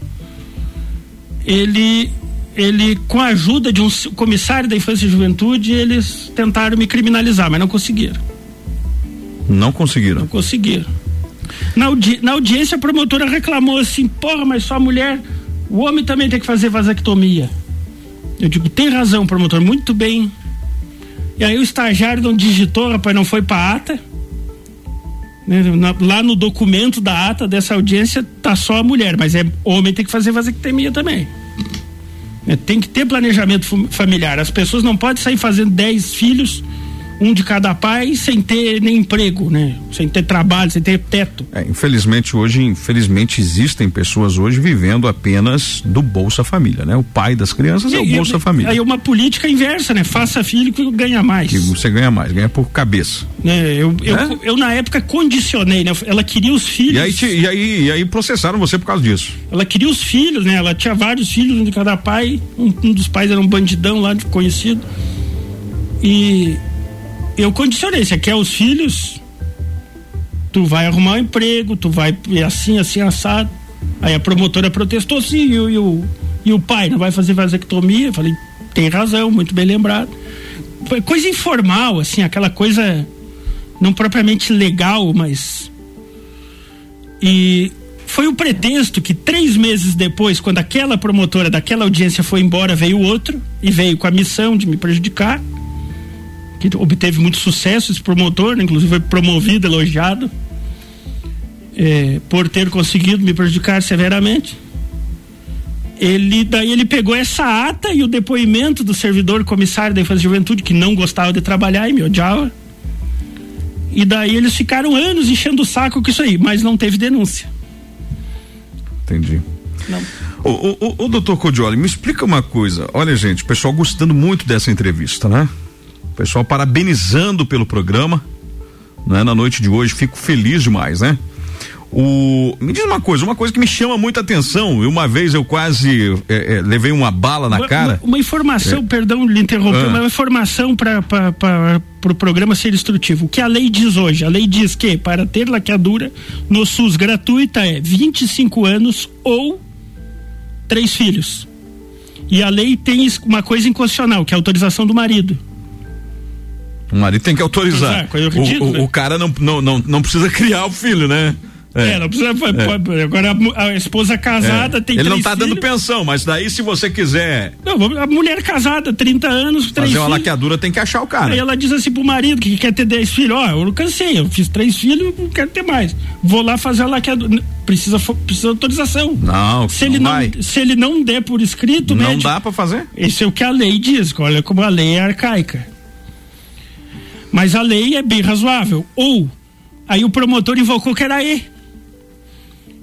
ele, ele com a ajuda de um comissário da infância e juventude, eles tentaram me criminalizar, mas não conseguiram. Não conseguiram. Não conseguiram. Na, audi- na audiência, a promotora reclamou assim: porra, mas só a mulher, o homem também tem que fazer vasectomia. Eu digo: tem razão, promotor, muito bem. E aí o estagiário não digitou, rapaz, não foi pra ata. Né, na- Lá no documento da ata dessa audiência tá só a mulher, mas é homem tem que fazer vasectomia também. É, Tem que ter planejamento fam- familiar. As pessoas não podem sair fazendo 10 filhos, um de cada pai, sem ter nem emprego, né? Sem ter trabalho, sem ter teto. É, infelizmente hoje, infelizmente existem pessoas hoje vivendo apenas do Bolsa Família, né? O pai das crianças é o E- Bolsa e- Família. Aí é uma política inversa, né? Faça filho que ganha mais. Que você ganha mais, ganha por cabeça. Né? Eu, eu, É? eu, na época condicionei, né? Ela queria os filhos. E aí, te- e aí, e aí processaram você por causa disso. Ela queria os filhos, né? Ela tinha vários filhos, um de cada pai. Um, um dos pais era um bandidão lá, de conhecido. E eu condicionei, você quer os filhos? Tu vai arrumar um emprego, tu vai assim, assim, assado. Aí a promotora protestou sim, e, o- e o, e o pai não vai fazer vasectomia? Eu falei, tem razão, muito bem lembrado. Foi coisa informal, assim, aquela coisa não propriamente legal, mas e foi o pretexto que três meses depois, quando aquela promotora daquela audiência foi embora, veio outro e veio com a missão de me prejudicar. Que obteve muito sucesso esse promotor, né? inclusive foi promovido, elogiado, eh, por ter conseguido me prejudicar severamente. Ele daí ele pegou essa ata e o depoimento do servidor comissário da Infância e Juventude que não gostava de trabalhar e me odiava. E daí eles ficaram anos enchendo o saco com isso aí, mas não teve denúncia. Entendi. Não. Ô, ô, ô, ô, doutor Codioli, me explica uma coisa. Olha, gente, o pessoal gostando muito dessa entrevista, né? Pessoal parabenizando pelo programa, né? Na noite de hoje, fico feliz demais, né? O, me diz uma coisa, uma coisa que me chama muita atenção. e Uma vez eu quase é, é, levei uma bala na Uma- cara. Uma, uma informação, É. perdão lhe interromper, Ah. uma informação para o pro programa ser instrutivo. O que a lei diz hoje? A lei diz que para ter laqueadura no SUS gratuita é 25 anos ou três filhos. E a lei tem uma coisa inconstitucional, que é a autorização do marido. O marido tem que autorizar. Autorizar, coisa O- o, o cara não, não, não, não precisa criar o filho, né? É, não precisa. pode- agora a, esposa casada É. tem Ele não tá dando filhos. pensão, mas daí se você quiser Não, a mulher casada, 30 anos, três fazer uma laqueadura, tem que achar o cara. Aí ela diz assim pro marido que quer ter 10 filhos, ó, eu não cansei, eu fiz três filhos, não quero ter mais. Vou lá fazer a laqueadura. Precisa, precisa de autorização. Não, se ele não não, vai. se ele não der por escrito, Não médico- dá pra fazer? Esse é o que a lei diz, olha como a lei é arcaica. Mas a lei é bem razoável. Ou, aí o promotor invocou que era E.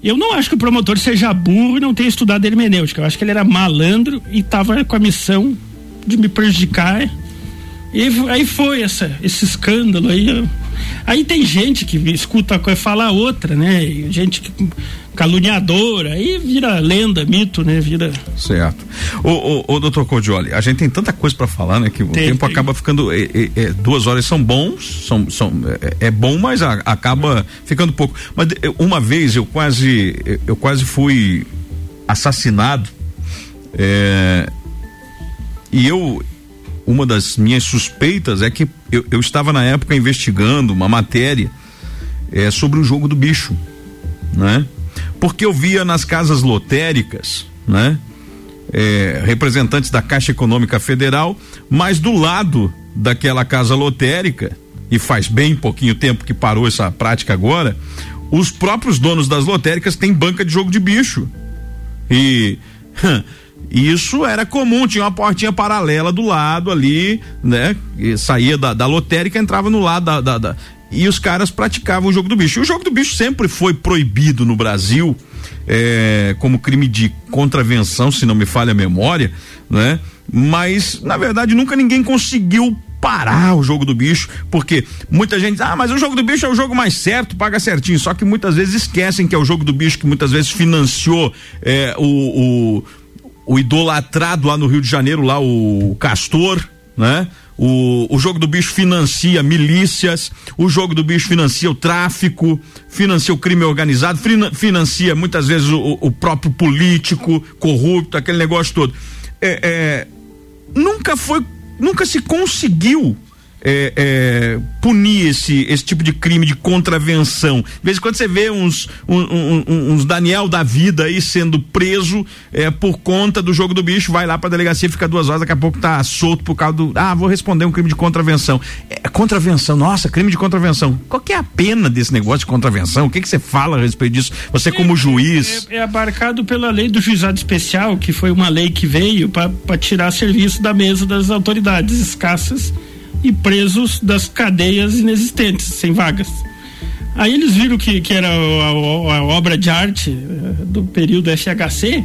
Eu não acho que o promotor seja burro e não tenha estudado hermenêutica. Eu acho que ele era malandro e estava com a missão de me prejudicar. E aí foi essa, esse escândalo aí. eu- Aí tem gente que escuta a coisa e fala outra, né? E gente que, caluniadora, aí vira lenda, mito, né? Vira. Certo. Ô, ô, ô doutor Cordioli, a gente tem tanta coisa para falar, né? Que o Tem, tempo tem. acaba ficando. é, é, é, duas horas são bons, são, são, é, é bom, mas a- acaba ficando pouco. Mas uma vez eu quase, eu quase fui assassinado. é, e eu. Uma das minhas suspeitas é que eu, eu estava na época investigando uma matéria é, sobre o jogo do bicho, né? Porque eu via nas casas lotéricas, né? é, representantes da Caixa Econômica Federal, mas do lado daquela casa lotérica, e faz bem pouquinho tempo que parou essa prática agora, os próprios donos das lotéricas têm banca de jogo de bicho. E isso era comum, tinha uma portinha paralela do lado ali, né? E saía da, da lotérica, entrava no lado da, da- da- E os caras praticavam o jogo do bicho. E o jogo do bicho sempre foi proibido no Brasil, é, como crime de contravenção, se não me falha a memória, né? Mas, na verdade, nunca ninguém conseguiu parar o jogo do bicho, porque muita gente diz, ah, mas o jogo do bicho é o jogo mais certo, paga certinho, só que muitas vezes esquecem que é o jogo do bicho que muitas vezes financiou é, o, o, o idolatrado lá no Rio de Janeiro, lá o Castor, né? O, o jogo do bicho financia milícias, o jogo do bicho financia o tráfico, financia o crime organizado, fina- financia muitas vezes o, o próprio político corrupto, aquele negócio todo. É, é, nunca foi, nunca se conseguiu é, é, punir esse, esse tipo de crime de contravenção. De vez em quando você vê uns, um- um- um- uns Daniel da vida aí sendo preso é, por conta do jogo do bicho, vai lá pra delegacia, fica duas horas, daqui a pouco tá solto por causa do. Ah, vou responder um crime de contravenção. É, contravenção, nossa, crime de contravenção. Qual que é a pena desse negócio de contravenção? O que que você fala a respeito disso? Você como juiz. É, é abarcado pela lei do juizado especial, que foi uma lei que veio para tirar serviço da mesa das autoridades escassas e presos das cadeias inexistentes, sem vagas. Aí eles viram que, que era a, a- a obra de arte eh, do período FHC.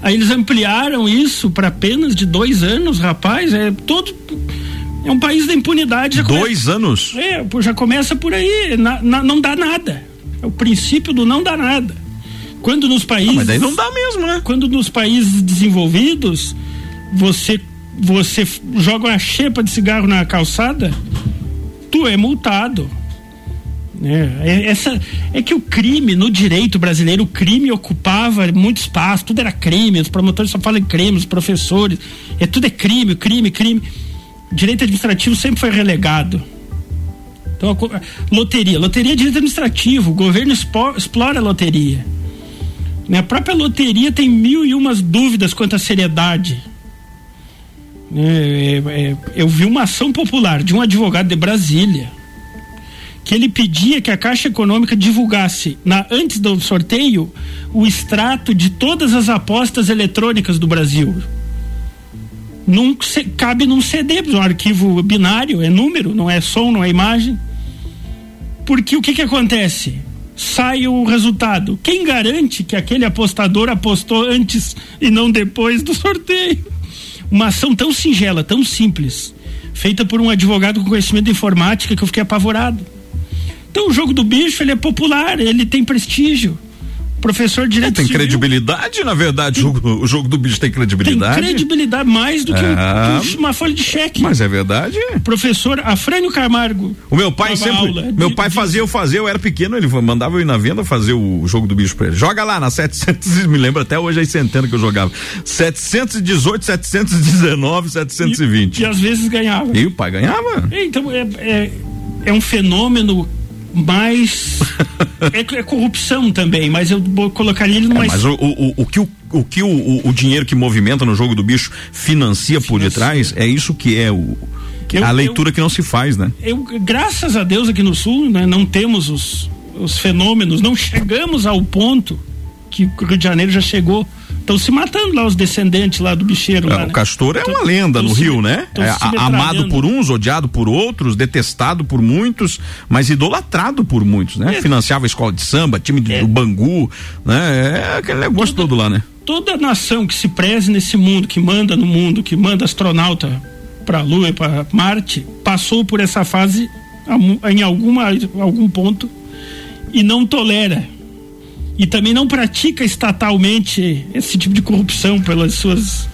Aí eles ampliaram isso para penas de dois anos, rapaz. É todo. É um país da impunidade. Dois anos? é, já começa por aí. Na- na- não dá nada. É o princípio do não dá nada. Quando nos países. mas daí não dá mesmo, né? Quando nos países desenvolvidos você você joga uma xepa de cigarro na calçada, tu é multado. É, é- essa, é que o crime no direito brasileiro, o crime ocupava muito espaço, tudo era crime, os promotores só falam em crime, os professores, é tudo é crime, crime, crime. Direito administrativo sempre foi relegado. Então, a loteria, loteria é direito administrativo, o governo explora a loteria. Né? A própria loteria tem mil e umas dúvidas quanto à seriedade. É, é, é, eu vi uma ação popular de um advogado de Brasília que ele pedia que a Caixa Econômica divulgasse na, antes do sorteio o extrato de todas as apostas eletrônicas do Brasil. Num, cabe num CD, um arquivo binário, é número, não é som, não é imagem. Porque o que que acontece? Sai o resultado. Quem garante que aquele apostador apostou antes e não depois do sorteio? Uma ação tão singela, tão simples, feita por um advogado com conhecimento de informática que eu fiquei apavorado. Então o jogo do bicho, ele é popular, ele tem prestígio. Professor de direito Tem civil credibilidade, na verdade, o jogo, o jogo do bicho tem tem credibilidade. credibilidade mais do que, um- Ah. que uma folha de cheque. Mas é verdade. Professor Afrânio Camargo. O meu pai sempre. aula meu de- pai de- fazia eu fazer, eu era pequeno, ele mandava eu ir na venda fazer o jogo do bicho pra ele. Joga lá na 700, me lembro até hoje aí centena que eu jogava. 718, 719, 720. E às vezes ganhava. E o pai ganhava? É, Então é, é, é um fenômeno mais. é, é corrupção também, mas eu colocaria ele numa. É, mas o, o, o, que, o, o, que o, o, dinheiro que movimenta no jogo do bicho financia, por detrás, é isso que é o. Eu- a leitura que não se faz, né? eu, graças a Deus aqui no sul, né, não temos os, os fenômenos, não chegamos ao ponto que o Rio de Janeiro já chegou. Estão se matando lá os descendentes lá do bicheiro. É, lá, o né? Castor é Tão- uma lenda no se- Rio, né? É, amado por uns, odiado por outros, detestado por muitos, mas idolatrado por muitos, né? É. Financiava a escola de samba, time do Bangu, né? É aquele negócio todo lá, né? toda nação que se preze nesse mundo, que manda no mundo, que manda astronauta para a Lua e para Marte, passou por essa fase em alguma, algum ponto e não tolera. E também não pratica estatalmente esse tipo de corrupção pelas suas.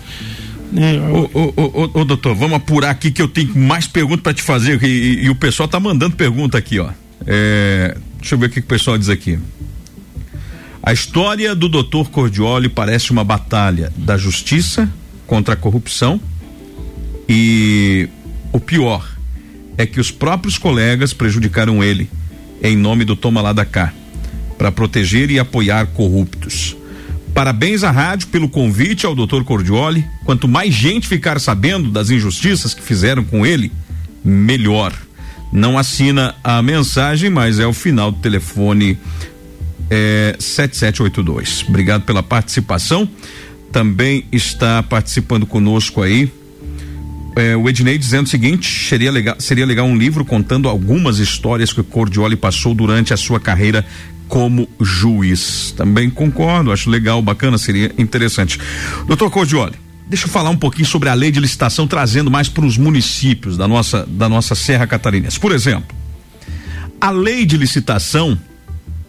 Né, ô, ô, ô, ô, doutor, vamos apurar aqui que eu tenho mais perguntas para te fazer e, e, e, o pessoal tá mandando pergunta aqui, ó. É, deixa eu ver o que, que o pessoal diz aqui. A história do doutor Cordioli parece uma batalha da justiça contra a corrupção e o pior é que os próprios colegas prejudicaram ele em nome do Toma lá da cá para proteger e apoiar corruptos. Parabéns à rádio pelo convite ao Dr. Cordioli. Quanto mais gente ficar sabendo das injustiças que fizeram com ele, melhor. Não assina a mensagem, mas é o final do telefone é, 7782. Obrigado pela participação. Também está participando conosco aí é, o Ednei dizendo o seguinte: seria legal, seria legal um livro contando algumas histórias que o Cordioli passou durante a sua carreira como juiz. Também concordo, acho legal, bacana, seria interessante. Doutor Cordioli, deixa eu falar um pouquinho sobre a lei de licitação, trazendo mais para os municípios da nossa, da nossa Serra Catarinense. Por exemplo, a lei de licitação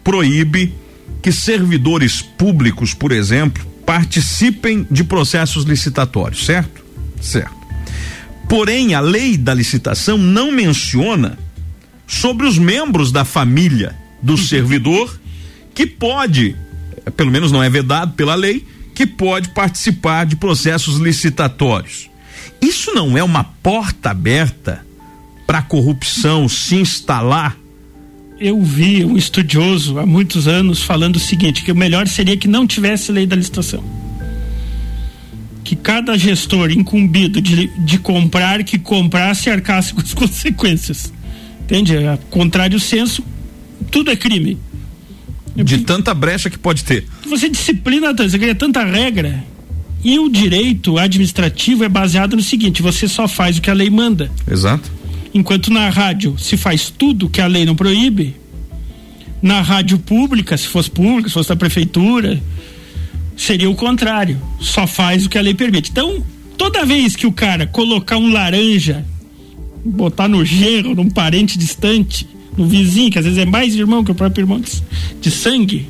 proíbe que servidores públicos, por exemplo, participem de processos licitatórios, certo? Certo. Porém, a lei da licitação não menciona sobre os membros da família do servidor que pode, pelo menos não é vedado pela lei, que pode participar de processos licitatórios. Isso não é uma porta aberta para a corrupção se instalar? Eu vi um estudioso há muitos anos falando o seguinte: que o melhor seria que não tivesse lei da licitação. Que cada gestor incumbido de, de comprar, que comprasse arcasse com as consequências. Entende? Contrário senso, tudo é crime. De tanta brecha que pode ter. Você disciplina, você cria tanta regra. E o direito administrativo é baseado no seguinte: você só faz o que a lei manda. Exato. Enquanto na rádio se faz tudo que a lei não proíbe, na rádio pública, se fosse pública, se fosse da prefeitura, seria o contrário. Só faz o que a lei permite. Então, toda vez que o cara colocar um laranja, botar no genro, num parente distante, no vizinho, que às vezes é mais irmão que o próprio irmão de, de sangue,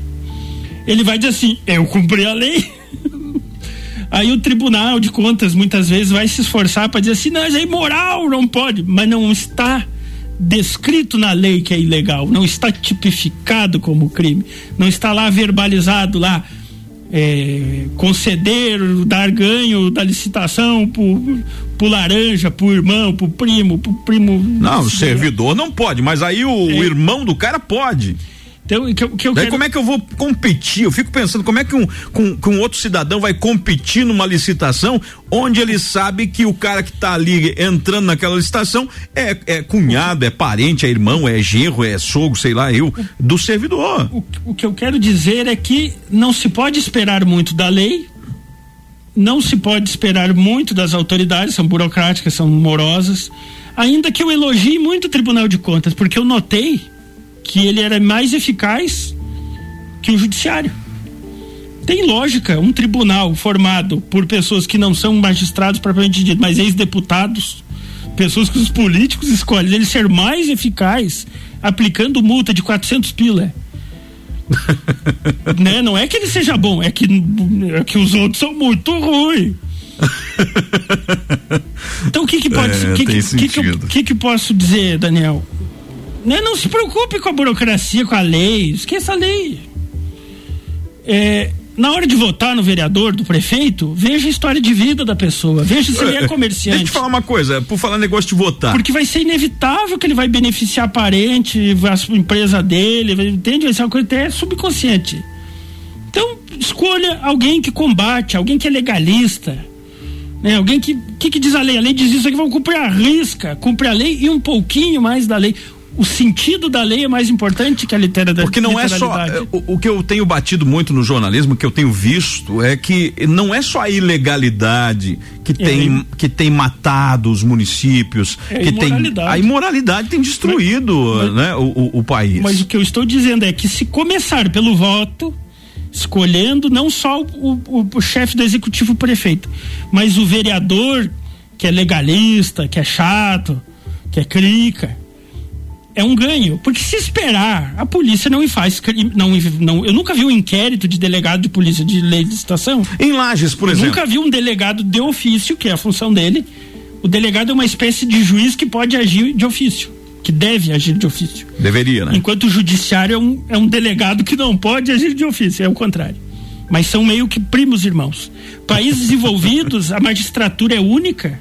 ele vai dizer assim: eu cumpri a lei. Aí o Tribunal de Contas muitas vezes vai se esforçar para dizer assim: não, é imoral, não pode, mas não está descrito na lei que é ilegal, não está tipificado como crime, não está lá verbalizado lá é, conceder, dar ganho da licitação por, por laranja, por irmão, por primo, por primo. Não, o servidor não pode, mas aí o, é. o irmão do cara pode. Então, que, que eu Daí quero... como é que eu vou competir? Eu fico pensando como é que um, com, com outro cidadão vai competir numa licitação onde ele sabe que o cara que está ali entrando naquela licitação é, é cunhado, é parente, é irmão, é genro, é sogro, sei lá, eu, do servidor. O, o que eu quero dizer é que não se pode esperar muito da lei, não se pode esperar muito das autoridades, são burocráticas, são morosas, ainda que eu elogie muito o Tribunal de Contas, porque eu notei que ele era mais eficaz que o judiciário. Tem lógica, um tribunal formado por pessoas que não são magistrados propriamente dito, mas ex-deputados, pessoas que os políticos escolhem, ele ser mais eficaz aplicando multa de 400 pila. né? Não é que ele seja bom, é que, é que os outros são muito ruins. então o que que pode, é, que, que, que, que, que, que posso dizer, Daniel? Né? Não se preocupe com a burocracia, com a lei. Esqueça a lei. É, na hora de votar no vereador, do prefeito, veja a história de vida da pessoa, veja se ele é comerciante. Deixa eu te falar uma coisa, por falar negócio de votar. Porque vai ser inevitável que ele vai beneficiar parente, a empresa dele, entende? Vai ser uma coisa até subconsciente. Então, escolha alguém que combate, alguém que é legalista. Né? Alguém que, que, que diz a lei? A lei diz isso aqui, vamos cumprir a risca, cumprir a lei e um pouquinho mais da lei o sentido da lei é mais importante que a literatura. Porque não é só é, o, o, que eu tenho batido muito no jornalismo, que eu tenho visto, é que não é só a ilegalidade que é. tem que tem matado os municípios, é que tem a imoralidade tem destruído, mas, né, o, o, o país. Mas o que eu estou dizendo é que se começar pelo voto, escolhendo não só o, o, o chefe do executivo prefeito, mas o vereador que é legalista, que é chato, que é crica, é um ganho. Porque se esperar, a polícia não faz crime. Não, não, eu nunca vi um inquérito de delegado de polícia de lei de estação. Em Lages, por eu exemplo. Nunca vi um delegado de ofício, que é a função dele. O delegado é uma espécie de juiz que pode agir de ofício, que deve agir de ofício. Deveria, né? Enquanto o judiciário é um, é um delegado que não pode agir de ofício, é o contrário. Mas são meio que primos irmãos. Países desenvolvidos, a magistratura é única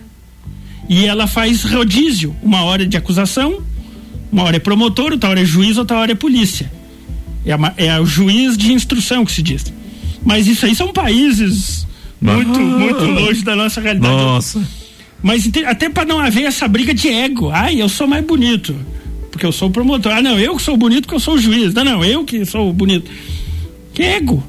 e ela faz rodízio. Uma hora de acusação, uma hora é promotor, outra hora é juiz, outra hora é polícia. É, a, é o juiz de instrução que se diz. Mas isso aí são países muito, muito longe da nossa realidade. Nossa. Mas até para não haver essa briga de ego. Ai, eu sou mais bonito. Porque eu sou o promotor. Ah, não, eu que sou bonito porque eu sou o juiz. Não, não, eu que sou bonito. Que ego.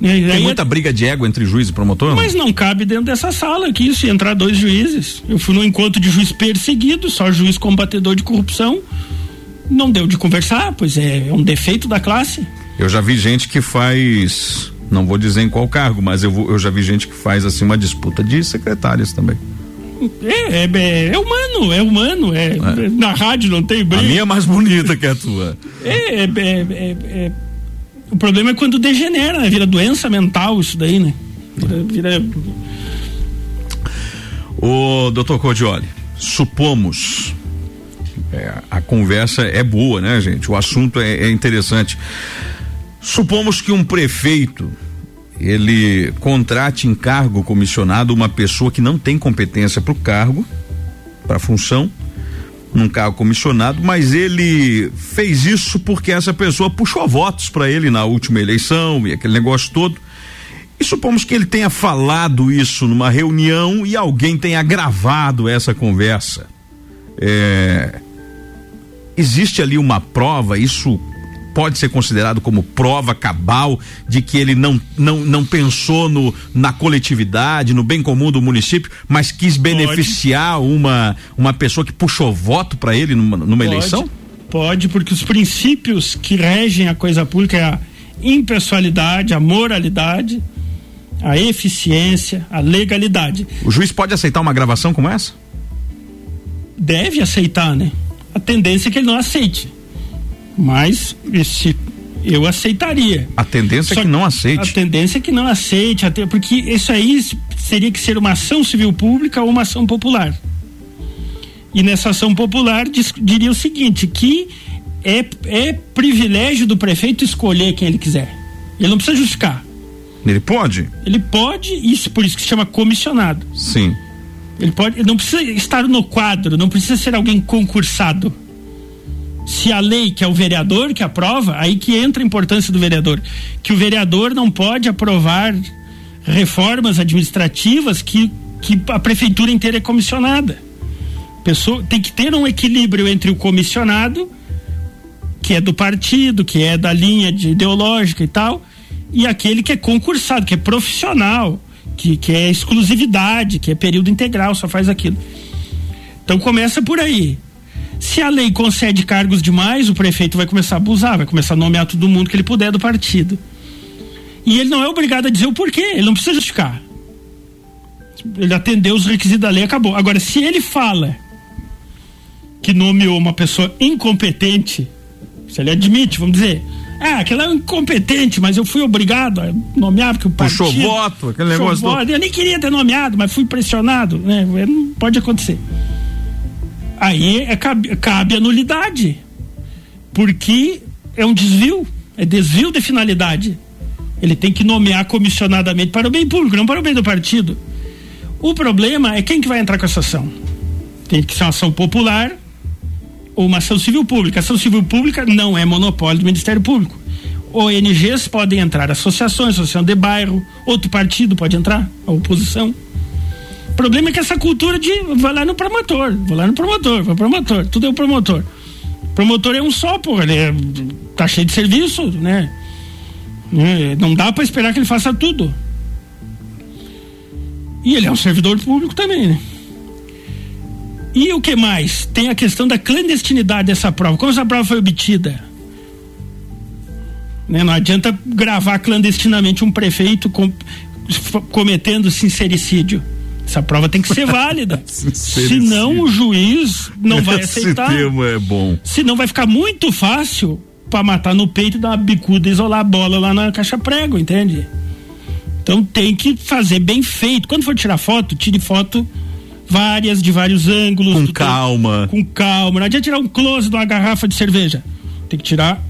Tem muita briga de ego entre juiz e promotor? Mas não cabe dentro dessa sala aqui, se entrar dois juízes. Eu fui no encontro de juiz perseguido, só juiz combatedor de corrupção. Não deu de conversar, pois é, é um defeito da classe. Eu já vi gente que faz, não vou dizer em qual cargo, mas eu, vou, eu já vi gente que faz assim uma disputa de secretárias também. É, é, é humano, é humano. É, é. Na rádio não tem briga. A minha é mais bonita que a tua. É, é, é, é o problema é quando degenera, né? Vira doença mental isso daí, né? Vira. vira... O doutor Cordioli, supomos. É, a conversa é boa, né, gente? O assunto é, é interessante. Supomos que um prefeito ele contrate em cargo comissionado uma pessoa que não tem competência para o cargo, para a função, num cargo comissionado, mas ele fez isso porque essa pessoa puxou votos para ele na última eleição e aquele negócio todo. E supomos que ele tenha falado isso numa reunião e alguém tenha gravado essa conversa. É, existe ali uma prova, isso pode ser considerado como prova cabal de que ele não, não, não pensou no, na coletividade, no bem comum do município, mas quis beneficiar uma, uma pessoa que puxou voto para ele numa, numa pode, eleição? Pode, porque os princípios que regem a coisa pública é a impessoalidade, a moralidade, a eficiência, a legalidade. O juiz pode aceitar uma gravação como essa? Deve aceitar, né? A tendência é que ele não aceite. Mas esse eu aceitaria. A tendência Só é que não aceite. A tendência é que não aceite, até porque isso aí seria que ser uma ação civil pública ou uma ação popular. E nessa ação popular diz, diria o seguinte, que é, é privilégio do prefeito escolher quem ele quiser. Ele não precisa justificar. Ele pode? Ele pode, isso por isso que se chama comissionado. Sim. Ele pode, não precisa estar no quadro, não precisa ser alguém concursado se a lei, que é o vereador que aprova, aí que entra a importância do vereador, que o vereador não pode aprovar reformas administrativas que, que a prefeitura inteira é comissionada. Pessoa, tem que ter um equilíbrio entre o comissionado, que é do partido, que é da linha de ideológica e tal, e aquele que é concursado, que é profissional, que, que é exclusividade, que é período integral, só faz aquilo. Então começa por aí. Se a lei concede cargos demais, o prefeito vai começar a abusar, vai começar a nomear todo mundo que ele puder do partido. E ele não é obrigado a dizer o porquê, ele não precisa justificar. Ele atendeu os requisitos da lei, acabou. Agora, se ele fala que nomeou uma pessoa incompetente, se ele admite, vamos dizer, ah, aquela é incompetente, mas eu fui obrigado a nomear porque o partido... Puxou voto, aquele negócio... Voto, do... Eu nem queria ter nomeado, mas fui pressionado, né? Não pode acontecer aí é, cabe, cabe a nulidade. Porque é um desvio, é desvio de finalidade. Ele tem que nomear comissionadamente para o bem público, não para o bem do partido. O problema é quem que vai entrar com essa ação. Tem que ser uma ação popular ou uma ação civil pública. A ação civil pública não é monopólio do Ministério Público. ONGs podem entrar, associações, associação de bairro, outro partido pode entrar, a oposição. O problema é que essa cultura de vai lá no promotor, vou lá no promotor, vai promotor, tudo é o promotor. Promotor é um só, pô, ele é, tá cheio de serviço, né? É, não dá para esperar que ele faça tudo. E ele é um servidor público também, né? E o que mais? Tem a questão da clandestinidade dessa prova. Como essa prova foi obtida? Né? Não adianta gravar clandestinamente um prefeito com, cometendo sincericídio Essa prova tem que ser válida. Senão o juiz não vai aceitar. Esse termo é bom. Senão vai ficar muito fácil pra matar no peito e dar uma bicuda e isolar a bola lá na caixa prego, entende? Então tem que fazer bem feito. Quando for tirar foto, tire foto várias, de vários ângulos. Com calma. Com calma. Não adianta tirar um close de uma garrafa de cerveja. Tem que tirar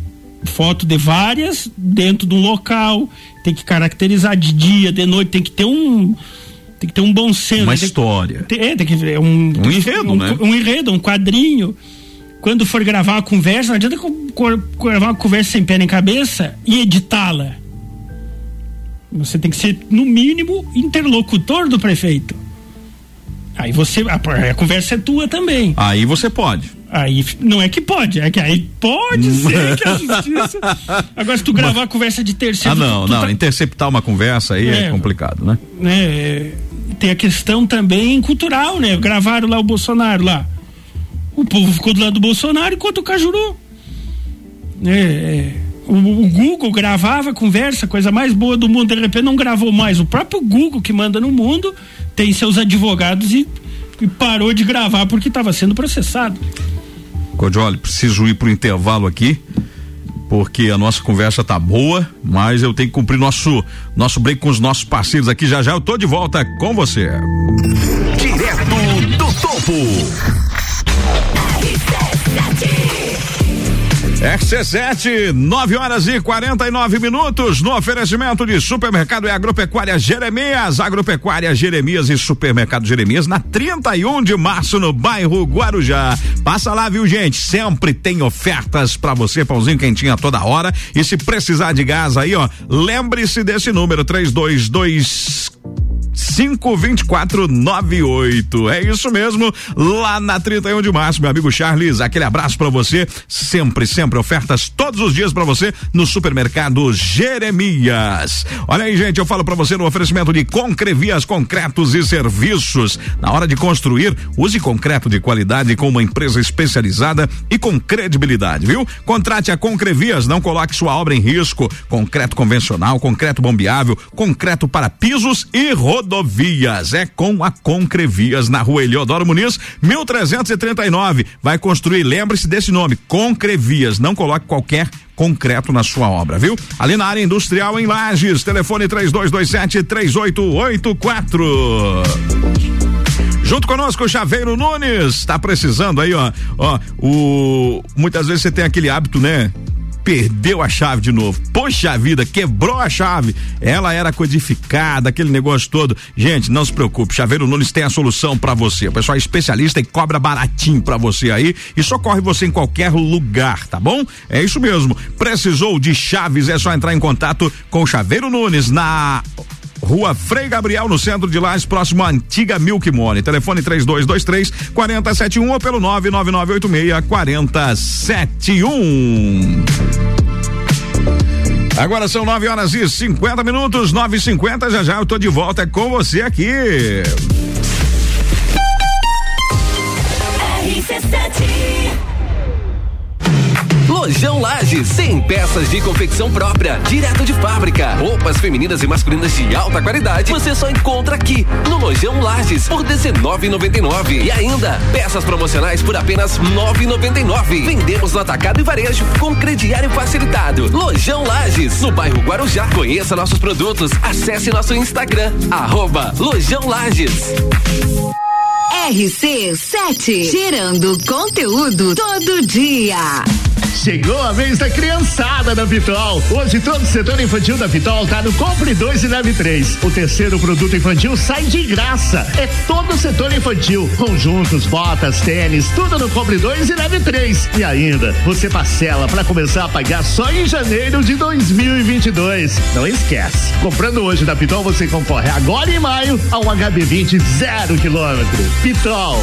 foto de várias dentro de um local. Tem que caracterizar de dia, de noite. Tem que ter um. Tem que ter um bom senso. Uma que- história. tem- é, tem que ver um, Um enredo, um, né? Um enredo, um quadrinho. Quando for gravar uma conversa, não adianta gravar uma conversa sem pé nem cabeça e editá-la. Você tem que ser, no mínimo, interlocutor do prefeito. Aí você. A, a conversa é tua também. Aí você pode. Aí não é que pode, é que aí pode ser que a justiça. Agora, se tu gravar a conversa de terceiro. Ah, não, tu não. tá- Interceptar uma conversa aí é, É. complicado, né? né, é, tem a questão também cultural, né? Gravaram lá o Bolsonaro lá. O povo ficou do lado do Bolsonaro enquanto o Cajuru. É, é, o, o Google gravava a conversa, coisa mais boa do mundo, de repente não gravou mais. O próprio Google que manda no mundo tem seus advogados e, e parou de gravar porque estava sendo processado. Codioli, preciso ir pro intervalo aqui, porque a nossa conversa tá boa, mas eu tenho que cumprir nosso nosso break com os nossos parceiros aqui. Já já eu tô de volta com você. Direto do topo. RC7, 9 horas e 49 minutos, no oferecimento de Supermercado e Agropecuária Jeremias, Agropecuária Jeremias e Supermercado Jeremias, na 31 de março, no bairro Guarujá. Passa lá, viu, gente? Sempre tem ofertas pra você, pãozinho quentinho a toda hora. E se precisar de gás aí, ó, lembre-se desse número: 322 52498. É isso mesmo, lá na 31 de março, meu amigo Charles. Aquele abraço pra você. Sempre, sempre ofertas todos os dias pra você no supermercado Jeremias. Olha aí, gente, eu falo pra você no oferecimento de Concrevias Concretos e Serviços. Na hora de construir, use concreto de qualidade com uma empresa especializada e com credibilidade, viu? Contrate a Concrevias, não coloque sua obra em risco. Concreto convencional, concreto bombeável, concreto para pisos e rodovias. É com a Concrevias na rua Eliodoro Muniz, 1339. Vai construir, lembre-se desse nome, Concrevias. Não coloque qualquer concreto na sua obra, viu? Ali na área industrial em Lages, telefone 3227 3884. Junto conosco, o Chaveiro Nunes. Tá precisando aí, ó. Ó, o. Muitas vezes você tem aquele hábito, né? Perdeu a chave de novo. Poxa vida, quebrou a chave. Ela era codificada, aquele negócio todo. Gente, não se preocupe. Chaveiro Nunes tem a solução pra você. O pessoal é especialista e cobra baratinho pra você aí e socorre você em qualquer lugar, tá bom? É isso mesmo. Precisou de chaves? É só entrar em contato com o Chaveiro Nunes na Rua Frei Gabriel, no centro de Lages, próximo à antiga Milk Money. Telefone 3223 4071 ou pelo 99986 4071. Agora são 9 horas e 50 minutos, 9 e 50 já já eu tô de volta com você aqui. Lojão Lages, 100 peças de confecção própria, direto de fábrica. Roupas femininas e masculinas de alta qualidade, você só encontra aqui no Lojão Lages por 19,99 e ainda peças promocionais por apenas 9,99. Vendemos no atacado e varejo com crediário facilitado. Lojão Lages, no bairro Guarujá. Conheça nossos produtos, acesse nosso Instagram arroba Lojão Lages. RC7, gerando conteúdo todo dia. Chegou a vez da criançada da Pitol. Hoje todo o setor infantil da Pitol tá no Compre 2 e Leve 3. O terceiro produto infantil sai de graça. É todo o setor infantil. Conjuntos, botas, tênis, tudo no Compre 2 e Leve 3. E ainda, você parcela para começar a pagar só em janeiro de 2022. Não esquece. Comprando hoje da Pitol, você concorre agora em maio a um HB20 zero quilômetro. Pitol.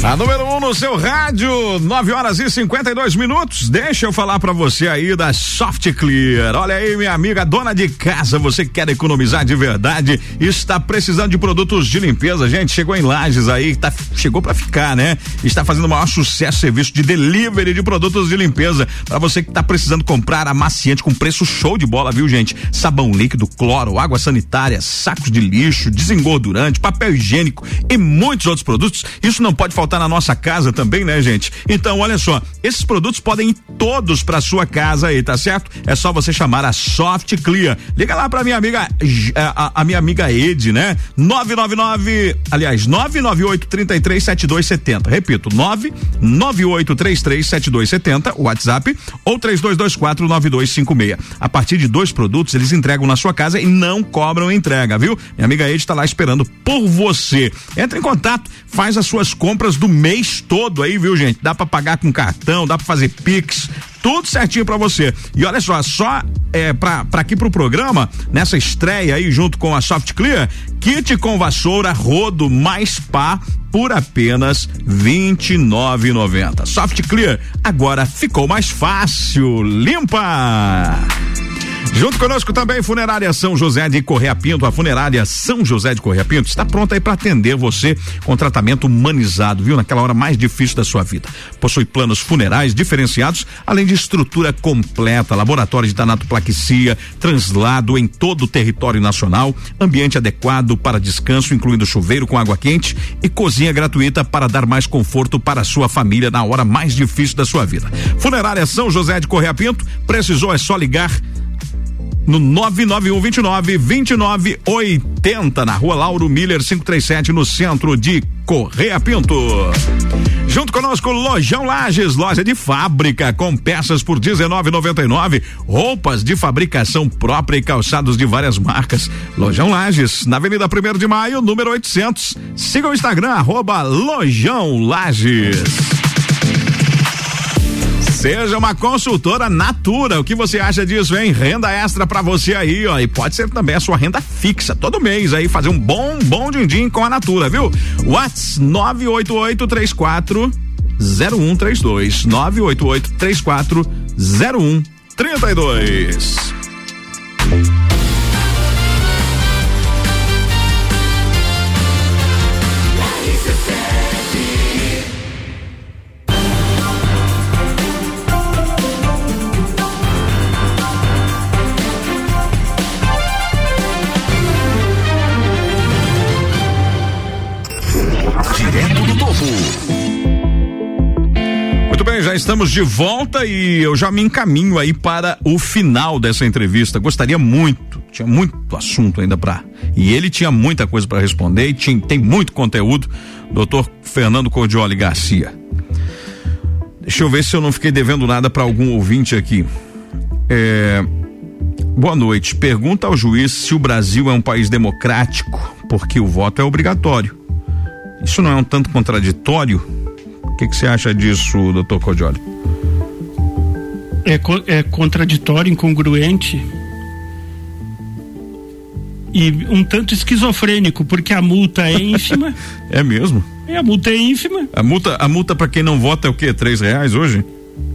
A número 1 um no seu rádio, 9 horas e 52 minutos. Deixa eu falar para você aí da Soft Clear. Olha aí, minha amiga dona de casa, você que quer economizar de verdade, está precisando de produtos de limpeza. Gente, chegou em Lages aí, tá, chegou para ficar, né? Está fazendo o maior sucesso serviço de delivery de produtos de limpeza. Para você que tá precisando comprar amaciante com preço show de bola, viu, gente? Sabão líquido, cloro, água sanitária, sacos de lixo, desengordurante, papel higiênico e muitos outros produtos. Isso não pode faltar na nossa casa também, né, gente? Então, olha só, esses produtos podem ir todos para sua casa aí, tá certo? É só você chamar a Soft Clear. Liga lá pra minha amiga, a, a minha amiga Ed, né? 999, aliás, 998 33 7270. Repito, 998 33 7270, WhatsApp, ou 3224 9256. A partir de dois produtos, eles entregam na sua casa e não cobram entrega, viu? Minha amiga Ed tá lá esperando por você. Entre em contato, faz as suas compras do mês todo aí, viu, gente? Dá para pagar com cartão, dá para fazer Pix, tudo certinho para você. E olha só, só é para aqui pro programa, nessa estreia aí junto com a Soft Clear, kit com vassoura, rodo mais pá por apenas vinte e nove. Soft Clear, agora ficou mais fácil. Limpa! Junto conosco também Funerária São José de Correia Pinto. A Funerária São José de Correia Pinto está pronta aí para atender você com tratamento humanizado, viu? Naquela hora mais difícil da sua vida. Possui planos funerais diferenciados, além de estrutura completa, laboratório de tanatoplaquia, translado em todo o território nacional, ambiente adequado para descanso, incluindo chuveiro com água quente e cozinha gratuita para dar mais conforto para a sua família na hora mais difícil da sua vida. Funerária São José de Correia Pinto, precisou é só ligar no 991 29 29 80 na rua Lauro Miller 537 no centro de Correia Pinto. Junto conosco, Lojão Lages, loja de fábrica com peças por 19,99, roupas de fabricação própria e calçados de várias marcas. Lojão Lages, na Avenida 1 de Maio, número 800. Siga o Instagram arroba Lojão Lages. Seja uma consultora Natura. O que você acha disso, hein? Renda extra para você aí, ó. E pode ser também a sua renda fixa todo mês aí, fazer um bom, bom din-din com a Natura, viu? Whats 98834 0132 988 34 0132 já estamos de volta e eu já me encaminho aí para o final dessa entrevista. Gostaria muito, tinha muito assunto ainda para. E ele tinha muita coisa para responder e tinha, tem muito conteúdo. Doutor Fernando Cordioli Garcia. Deixa eu ver se eu não fiquei devendo nada para algum ouvinte aqui. É, Boa noite. Pergunta ao juiz se o Brasil é um país democrático, porque o voto é obrigatório. Isso não é um tanto contraditório? O que que você acha disso, doutor Cordioli? É, co- é contraditório, incongruente e um tanto esquizofrênico, porque a multa é ínfima. É mesmo? e a multa é ínfima. A multa, a multa para quem não vota é o quê? Três reais hoje?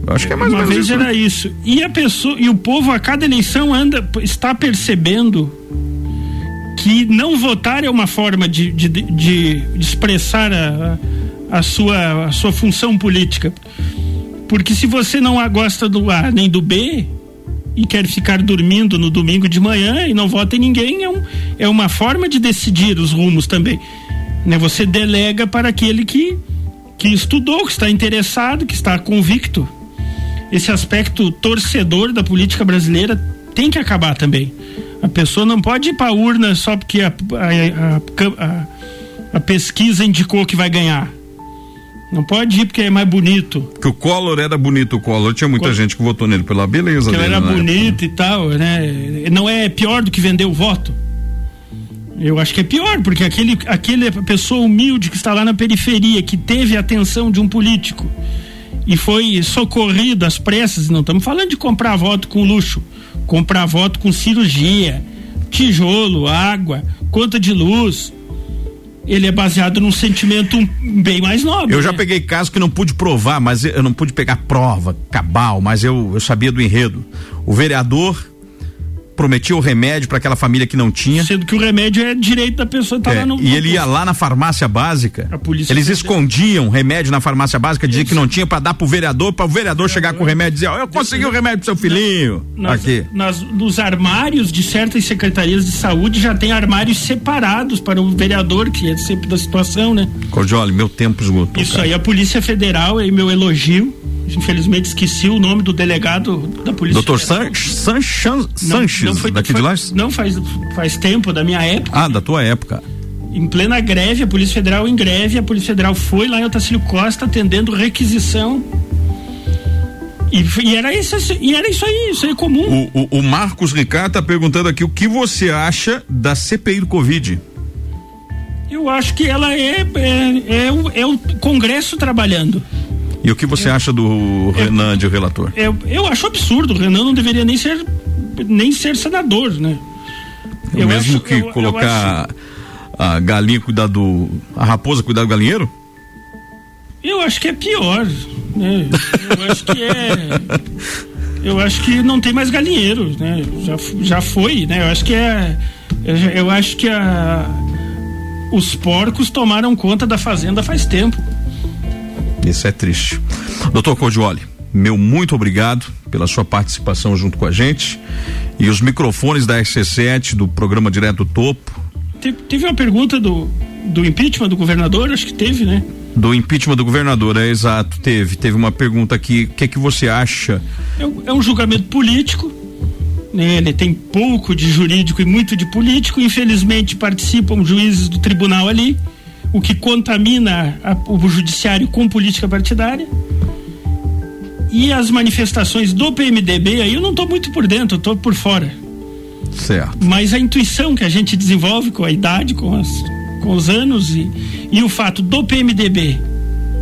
Eu acho que é mais ou Uma menos vez isso. era isso. E a pessoa e o povo a cada eleição anda está percebendo que não votar é uma forma de, de, de, de expressar a, a, sua, a sua função política. Porque se você não gosta do A nem do B e quer ficar dormindo no domingo de manhã e não vota em ninguém, é, um, é uma forma de decidir os rumos também. Né? Você delega para aquele que, que estudou, que está interessado, que está convicto. Esse aspecto torcedor da política brasileira tem que acabar também. A pessoa não pode ir para a urna só porque a, a, a, a pesquisa indicou que vai ganhar. Não pode ir porque é mais bonito. Que o Collor era bonito, o Collor. Tinha muita Collor. gente que votou nele pela beleza que dele. ele era bonito época. e tal, né? Não é pior do que vender o voto. Eu acho que é pior, porque aquele, aquele pessoa humilde que está lá na periferia, que teve a atenção de um político e foi socorrido às pressas, não estamos falando de comprar voto com luxo, comprar voto com cirurgia, tijolo, água, conta de luz, ele é baseado num sentimento bem mais nobre. Eu já né? peguei casos que não pude provar, mas eu não pude pegar prova, cabal, mas eu, eu sabia do enredo. O vereador prometia o remédio para aquela família que não tinha. Sendo que o remédio é direito da pessoa estar tá é, lá no. E ele ia lá na farmácia básica. A polícia eles escondiam remédio na farmácia básica, dizia que não tinha para dar pro vereador, para o vereador chegar com o remédio e dizer: ó, oh, eu consegui o remédio pro seu filhinho. Nas, aqui. Nas, nos armários de certas secretarias de saúde já tem armários separados para o vereador, que é sempre da situação, né? Cordioli, meu tempo esgotou. Isso cara. aí, a Polícia Federal, aí meu elogio infelizmente esqueci o nome do delegado da polícia. Doutor Sanches, Sanches, não, não foi, daqui foi, de lá? Não faz faz tempo da minha época. Ah, da tua época. Em plena greve, a Polícia Federal em greve, a Polícia Federal foi lá em Otacílio Costa atendendo requisição e, e, era isso, e era isso aí, isso aí é comum. O, o, o Marcos Ricardo está perguntando aqui o que você acha da CPI do Covid. Eu acho que ela é, é, é, o, é o Congresso trabalhando. E o que você eu, acha do Renan de relator? Eu, eu acho absurdo. O Renan não deveria nem ser nem ser senador, né? É eu mesmo acho, que eu, colocar acho... a galinha cuidar do. a raposa cuidar do galinheiro? Eu acho que é pior. Né? Eu acho que é. Eu acho que não tem mais galinheiro, né? Já, já foi, né? Eu acho que é. Eu, eu acho que a, os porcos tomaram conta da fazenda faz tempo. Isso é triste. Doutor Cordioli, meu muito obrigado pela sua participação junto com a gente. E os microfones da RC7 do programa Direto Topo. Teve, teve uma pergunta do, do impeachment do governador, acho que teve, né? Do impeachment do governador, é exato, teve. Teve uma pergunta aqui, o que é que você acha? É, é um julgamento político, né? Ele tem pouco de jurídico e muito de político. Infelizmente participam juízes do tribunal ali o que contamina a, o judiciário com política partidária. E as manifestações do PMDB, aí eu não estou muito por dentro, eu estou por fora. Certo. Mas a intuição que a gente desenvolve com a idade, com, as, com os anos e, e o fato do PMDB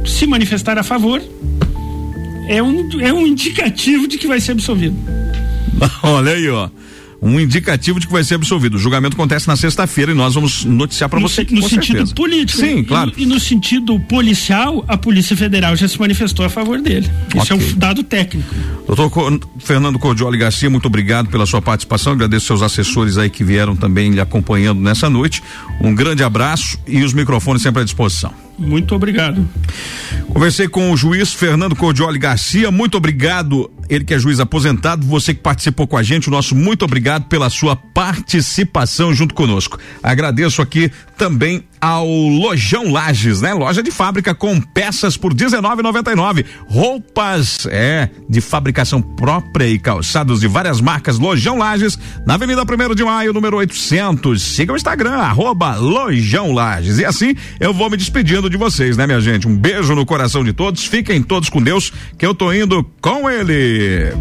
se manifestar a favor é um, é um indicativo de que vai ser absolvido. Olha aí, ó um indicativo de que vai ser absolvido. O julgamento acontece na sexta-feira e nós vamos noticiar para você. No sentido certeza. político. Sim, e, claro. E, no sentido policial, a Polícia Federal já se manifestou a favor dele. Isso okay. é um dado técnico. Doutor Fernando Cordioli Garcia, muito obrigado pela sua participação. Agradeço seus assessores aí que vieram também lhe acompanhando nessa noite. Um grande abraço e os microfones sempre à disposição. Muito obrigado. Conversei com o juiz Fernando Cordioli Garcia. Muito obrigado, ele que é juiz aposentado. Você que participou com a gente, o nosso muito obrigado pela sua participação junto conosco. Agradeço aqui também ao Lojão Lages, né? Loja de fábrica com peças por R$19,99. Roupas, é, de fabricação própria e calçados de várias marcas. Lojão Lages, na Avenida 1 de Maio, número 800. Siga o Instagram, arroba Lojão Lages. E assim eu vou me despedindo de vocês, né, minha gente? Um beijo no coração de todos. Fiquem todos com Deus, que eu tô indo com ele.